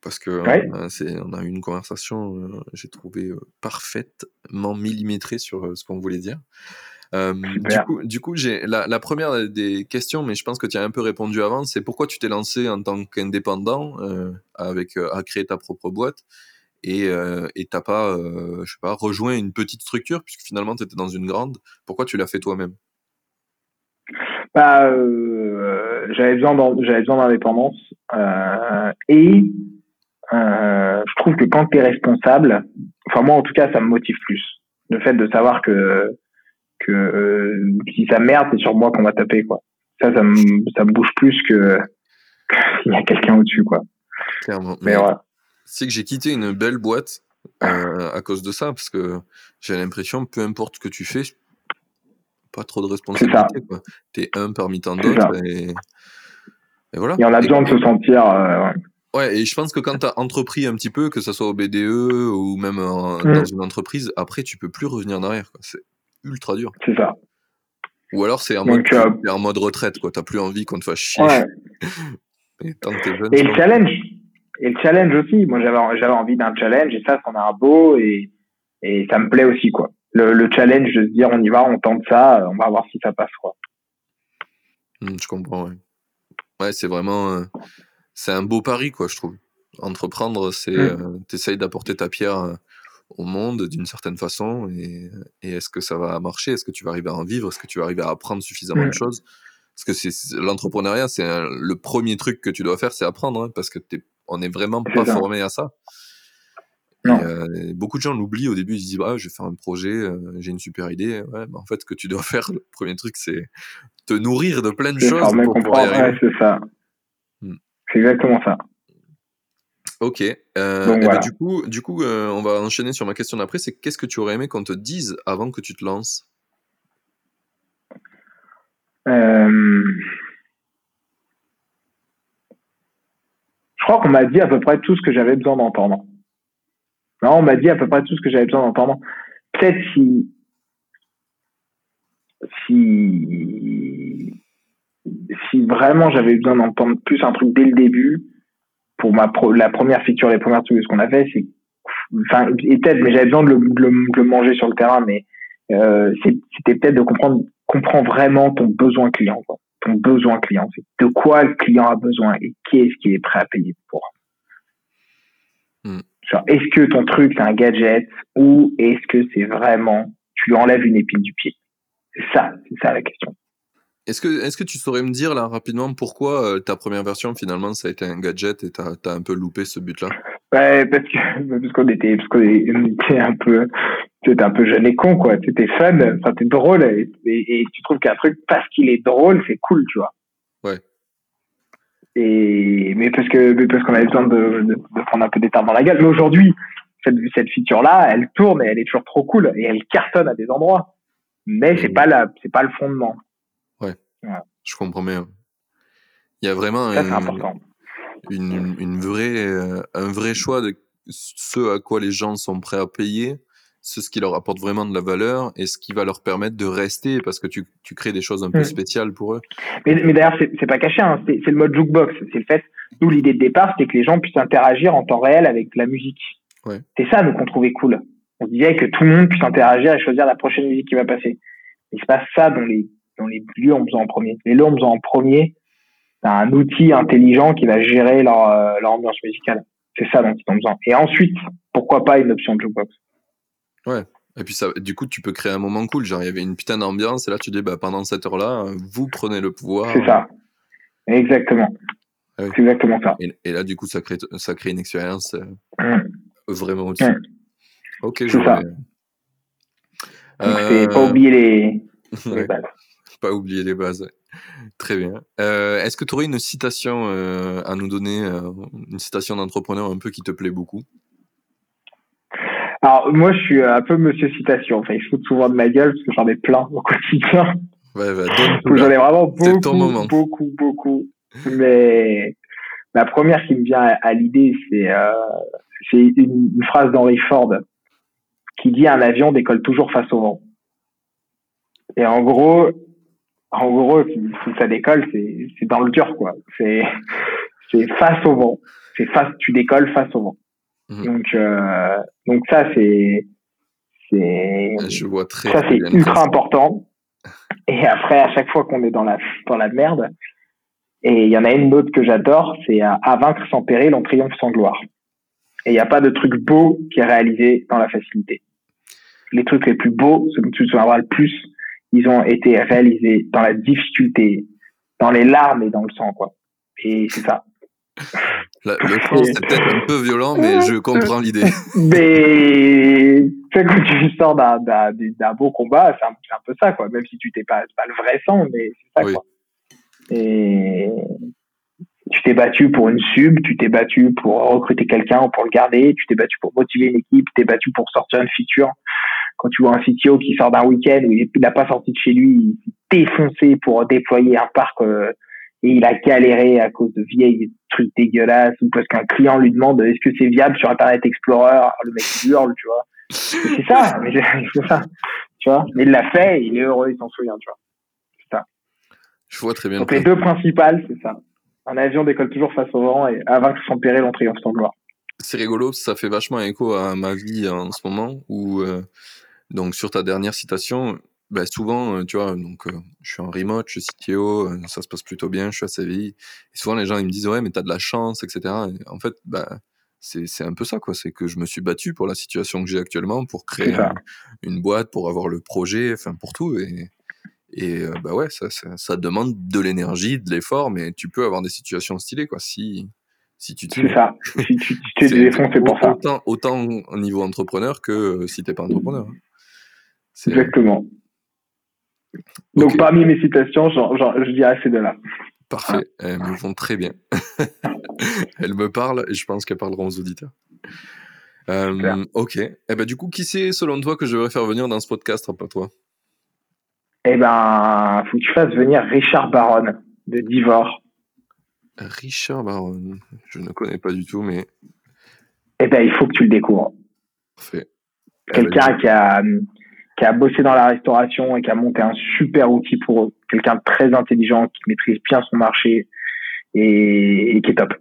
Parce que euh, on a eu une conversation, euh, j'ai trouvé parfaitement millimétrée sur ce qu'on voulait dire. Du coup, du coup j'ai la, la, première des questions, mais je pense que tu as un peu répondu avant, c'est pourquoi tu t'es lancé en tant qu'indépendant avec à créer ta propre boîte et euh, t'as pas je sais pas rejoint une petite structure puisque finalement tu étais dans une grande. Pourquoi tu l'as fait toi-même? Bah, j'avais besoin j'avais besoin d'indépendance et je trouve que quand tu es responsable, enfin moi en tout cas ça me motive plus. Le fait de savoir que que euh, si ça merde, c'est sur moi qu'on va taper, quoi. Ça, ça me, ça me bouge plus que qu'il y a quelqu'un au-dessus, quoi. Clairement. Mais, voilà. C'est que j'ai quitté une belle boîte euh, à cause de ça, parce que j'ai l'impression, peu importe ce que tu fais, pas trop de responsabilité, quoi. T'es un parmi tant d'autres, et... et, voilà. Et on a besoin de se sentir. Euh, ouais. et je pense que quand tu as entrepris un petit peu, que ce soit au BDE ou même mm. dans une entreprise, après, tu peux plus revenir en arrière. C'est ultra dur. C'est ça. Ou alors c'est en, mode, euh, en mode retraite, quoi. T'as plus envie qu'on te fasse chier. Ouais. et, et le challenge. Et le challenge aussi. Moi, j'avais, j'avais envie d'un challenge et ça, c'en a un beau et, et ça me plaît aussi, quoi. Le, le, challenge de se dire, on y va, on tente ça, on va voir si ça passe, quoi. Mmh, je comprends, ouais. Ouais, c'est vraiment, euh, c'est un beau pari, quoi, je trouve. Entreprendre, c'est, mmh. euh, t'essayes d'apporter ta pierre au monde d'une certaine façon et, et est-ce que ça va marcher? Est-ce que tu vas arriver à en vivre? Est-ce que tu vas arriver à apprendre suffisamment de choses? Parce que c'est l'entrepreneuriat, c'est le premier truc que tu dois faire, c'est apprendre, hein, parce que es, on n'est vraiment pas formé à ça. Euh, beaucoup de gens l'oublient au début, ils se disent ah, je vais faire un projet, euh, j'ai une super idée. Ouais, en fait, ce que tu dois faire, le premier truc, c'est te nourrir de plein de choses. Pour c'est ça. Hmm. C'est exactement ça. Ok. Euh, ben, du coup, du coup euh, on va enchaîner sur ma question d'après. C'est qu'est-ce que tu aurais aimé qu'on te dise avant que tu te lances? Euh, Je crois qu'on m'a dit à peu près tout ce que j'avais besoin d'entendre. Non, on m'a dit à peu près tout ce que j'avais besoin d'entendre. Peut-être si, si, si vraiment j'avais besoin d'entendre plus un truc dès le début, pour ma la première feature, les premières trucs, ce qu'on a fait, c'est, enfin, et peut-être, mais j'avais besoin de le, le, manger sur le terrain, mais euh, c'était peut-être de comprendre, comprendre vraiment ton besoin client, quoi. ton besoin client, c'est de quoi le client a besoin et qu'est-ce qu'il est prêt à payer pour. Hmm. est-ce que ton truc c'est un gadget ou est-ce que c'est vraiment tu lui enlèves une épine du pied? C'est ça, c'est ça la question. Est-ce que, est que tu saurais me dire là rapidement pourquoi euh, ta première version finalement ça a été un gadget et tu as, un peu loupé ce but-là? Ouais, parce que parce qu'on était parce qu'on était un peu c'était un peu jeune et con quoi. C'était fun, enfin c'était drôle et, et, tu trouves qu'un truc parce qu'il est drôle c'est cool tu vois. Ouais. Et mais parce que mais parce qu'on avait besoin de, de, prendre un peu d'état dans la gueule. Mais aujourd'hui cette cette feature là elle tourne et elle est toujours trop cool et elle cartonne à des endroits. Mais c'est pas la c'est pas le fondement. Je comprends bien. Il y a vraiment une, une, vraie, euh, un vrai choix de ce à quoi les gens sont prêts à payer, ce qui leur apporte vraiment de la valeur et ce qui va leur permettre de rester parce que tu, tu crées des choses un peu mmh. spéciales pour eux. Mais, mais d'ailleurs, c'est pas caché, hein. c'est le mode jukebox. C'est le fait, nous, l'idée de départ, c'était que les gens puissent interagir en temps réel avec la musique. C'est ça, nous, qu'on trouvait cool. On disait que tout le monde puisse interagir et choisir la prochaine musique qui va passer. Il se passe ça dans les dans les lieux en besoin en premier. Les lieux en besoin en premier, c'est un outil intelligent qui va gérer leur, euh, leur ambiance musicale. C'est ça dont ils ont besoin. Et ensuite, pourquoi pas une option de jukebox Ouais. Et puis ça, du coup, tu peux créer un moment cool. Genre, il y avait une putain d'ambiance, et là, tu dis, bah, pendant cette heure-là, vous prenez le pouvoir. C'est ça. Exactement. Ah c'est exactement ça. Et, là, du coup, ça crée, ça crée une expérience euh, mmh. vraiment au-dessus. Mmh. Ok, je ça. Euh... pas oublier les, les bases pas oublier les bases. Très bien. Euh, est-ce que tu aurais une citation euh, à nous donner, euh, une citation d'entrepreneur un peu qui te plaît beaucoup? Alors, moi, je suis un peu monsieur citation. Enfin, je fous souvent de ma gueule parce que j'en ai plein au quotidien. Ouais, bah, j'en ai vraiment beaucoup, beaucoup, beaucoup. Mais la première qui me vient à, l'idée, c'est une, une phrase d'Henry Ford qui dit un avion décolle toujours face au vent. Et en gros, en gros, si, ça décolle, c'est dans le dur, quoi. C'est face au vent. C'est face, tu décolles face au vent. Mhm. Donc, euh, donc ça, c'est c'est je vois très ça c'est ultra important. Et après, à chaque fois qu'on est dans la dans la merde, et il y en a une autre que j'adore, c'est à, vaincre sans péril, on triomphe sans gloire. Et il n'y a pas de truc beau qui est réalisé dans la facilité. Les trucs les plus beaux, ceux que tu te souviendras le plus, ils ont été réalisés dans la difficulté, dans les larmes et dans le sang, quoi. Et c'est ça. le fond, c'est peut-être un peu violent, mais je comprends l'idée. Mais quand tu sors d'un, beau combat, c'est un, peu ça, quoi. Même si tu t'es pas, pas le vrai sang, mais c'est ça, quoi. Et tu t'es battu pour une sub, tu t'es battu pour recruter quelqu'un ou pour le garder, tu t'es battu pour motiver une équipe, tu t'es battu pour sortir une feature quand tu vois un CTO qui sort d'un week-end où il n'a pas sorti de chez lui, il s'est défoncé pour déployer un parc euh, et il a galéré à cause de vieilles trucs dégueulasses ou parce qu'un client lui demande est-ce que c'est viable sur Internet Explorer, le mec hurle, tu vois. C'est ça, mais c'est ça, tu vois. Mais il l'a fait, il est heureux, il s'en souvient, tu vois. C'est ça. Je vois très bien. Donc les deux principales, c'est ça. Un avion décolle toujours face au vent et avant que son péril, on triomphe sans gloire. C'est rigolo, ça fait vachement écho à ma vie en ce moment où euh, donc sur ta dernière citation, bah, souvent, euh, tu vois, donc euh, je suis en remote, je suis CTO, euh, ça se passe plutôt bien, je suis à CVI. Et souvent les gens ils me disent ouais mais t'as de la chance, etc. en fait, bah c'est un peu ça quoi, c'est que je me suis battu pour la situation que j'ai actuellement, pour créer une boîte, pour avoir le projet, enfin pour tout et et bah ouais ça, ça, ça demande de l'énergie, de l'effort, mais tu peux avoir des situations stylées quoi si si tu C'est ça. Si tu t'es défoncé pour ça. Autant, autant au niveau entrepreneur que si t'es pas entrepreneur. Hein. Exactement. Donc parmi mes citations, je dirais ces deux-là. Parfait, elles me vont très bien. elles me parlent et je pense qu'elles parleront aux auditeurs. Euh, ok. Et eh ben, du coup, qui c'est selon toi que je devrais faire venir dans ce podcast, pas toi? Eh ben, faut que tu fasses venir Richard Baron de Divor. Richard Baron, je ne connais pas du tout, mais. Eh ben, il faut que tu le découvres. Parfait. Quelqu'un qui a, qui a bossé dans la restauration et qui a monté un super outil pour eux. Quelqu'un de très intelligent, qui maîtrise bien son marché et, qui est top.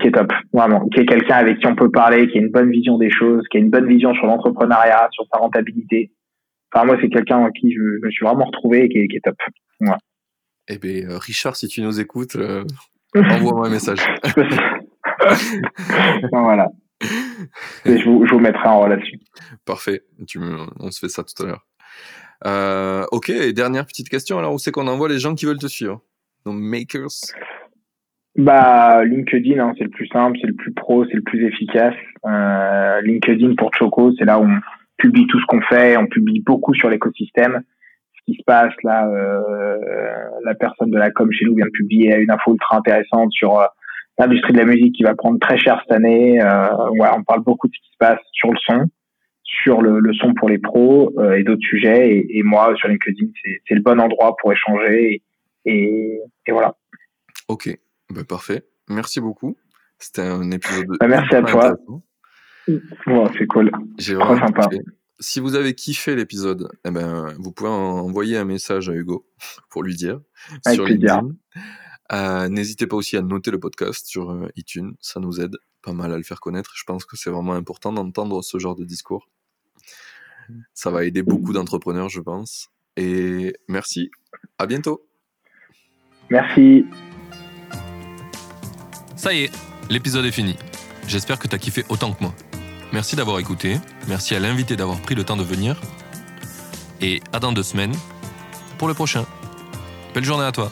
qui est top, vraiment. Qui est quelqu'un avec qui on peut parler, qui a une bonne vision des choses, qui a une bonne vision sur l'entrepreneuriat, sur sa rentabilité. Enfin, moi, c'est quelqu'un en qui je, me suis vraiment retrouvé et qui est, top. Eh bien, euh, Richard, si tu nous écoutes, euh, envoie-moi un message. voilà. Et je vous, je vous mettrai en relation. Parfait. Tu on se fait ça tout à l'heure. Euh, ok, et dernière petite question. Alors, où c'est qu'on envoie les gens qui veulent te suivre? Nos makers? Bah, LinkedIn, hein, c'est le plus simple, c'est le plus pro, c'est le plus efficace. Euh, LinkedIn pour Choco, c'est là où on publie tout ce qu'on fait, on publie beaucoup sur l'écosystème, ce qui se passe là. Euh, la personne de la com chez nous vient de publier une info ultra intéressante sur l'industrie de la musique qui va prendre très cher cette année. Euh, ouais, on parle beaucoup de ce qui se passe sur le son, sur le, le son pour les pros euh, et d'autres sujets. Et, et, moi, sur LinkedIn, c'est le bon endroit pour échanger. Et, et, voilà. Ok, ben, parfait. Merci beaucoup. C'était un épisode. Bah, merci à toi. C'est cool. J'ai vraiment sympa. Si vous avez kiffé l'épisode, eh ben, vous pouvez envoyer un message à Hugo pour lui dire Avec sur plaisir. LinkedIn. Euh, n'hésitez pas aussi à noter le podcast sur euh, iTunes, ça nous aide pas mal à le faire connaître. Je pense que c'est vraiment important d'entendre ce genre de discours. Ça va aider beaucoup d'entrepreneurs, je pense. Et merci, à bientôt. Merci. Ça y est, l'épisode est fini. J'espère que tu as kiffé autant que moi. Merci d'avoir écouté, merci à l'invité d'avoir pris le temps de venir. Et à dans deux semaines pour le prochain. Belle journée à toi.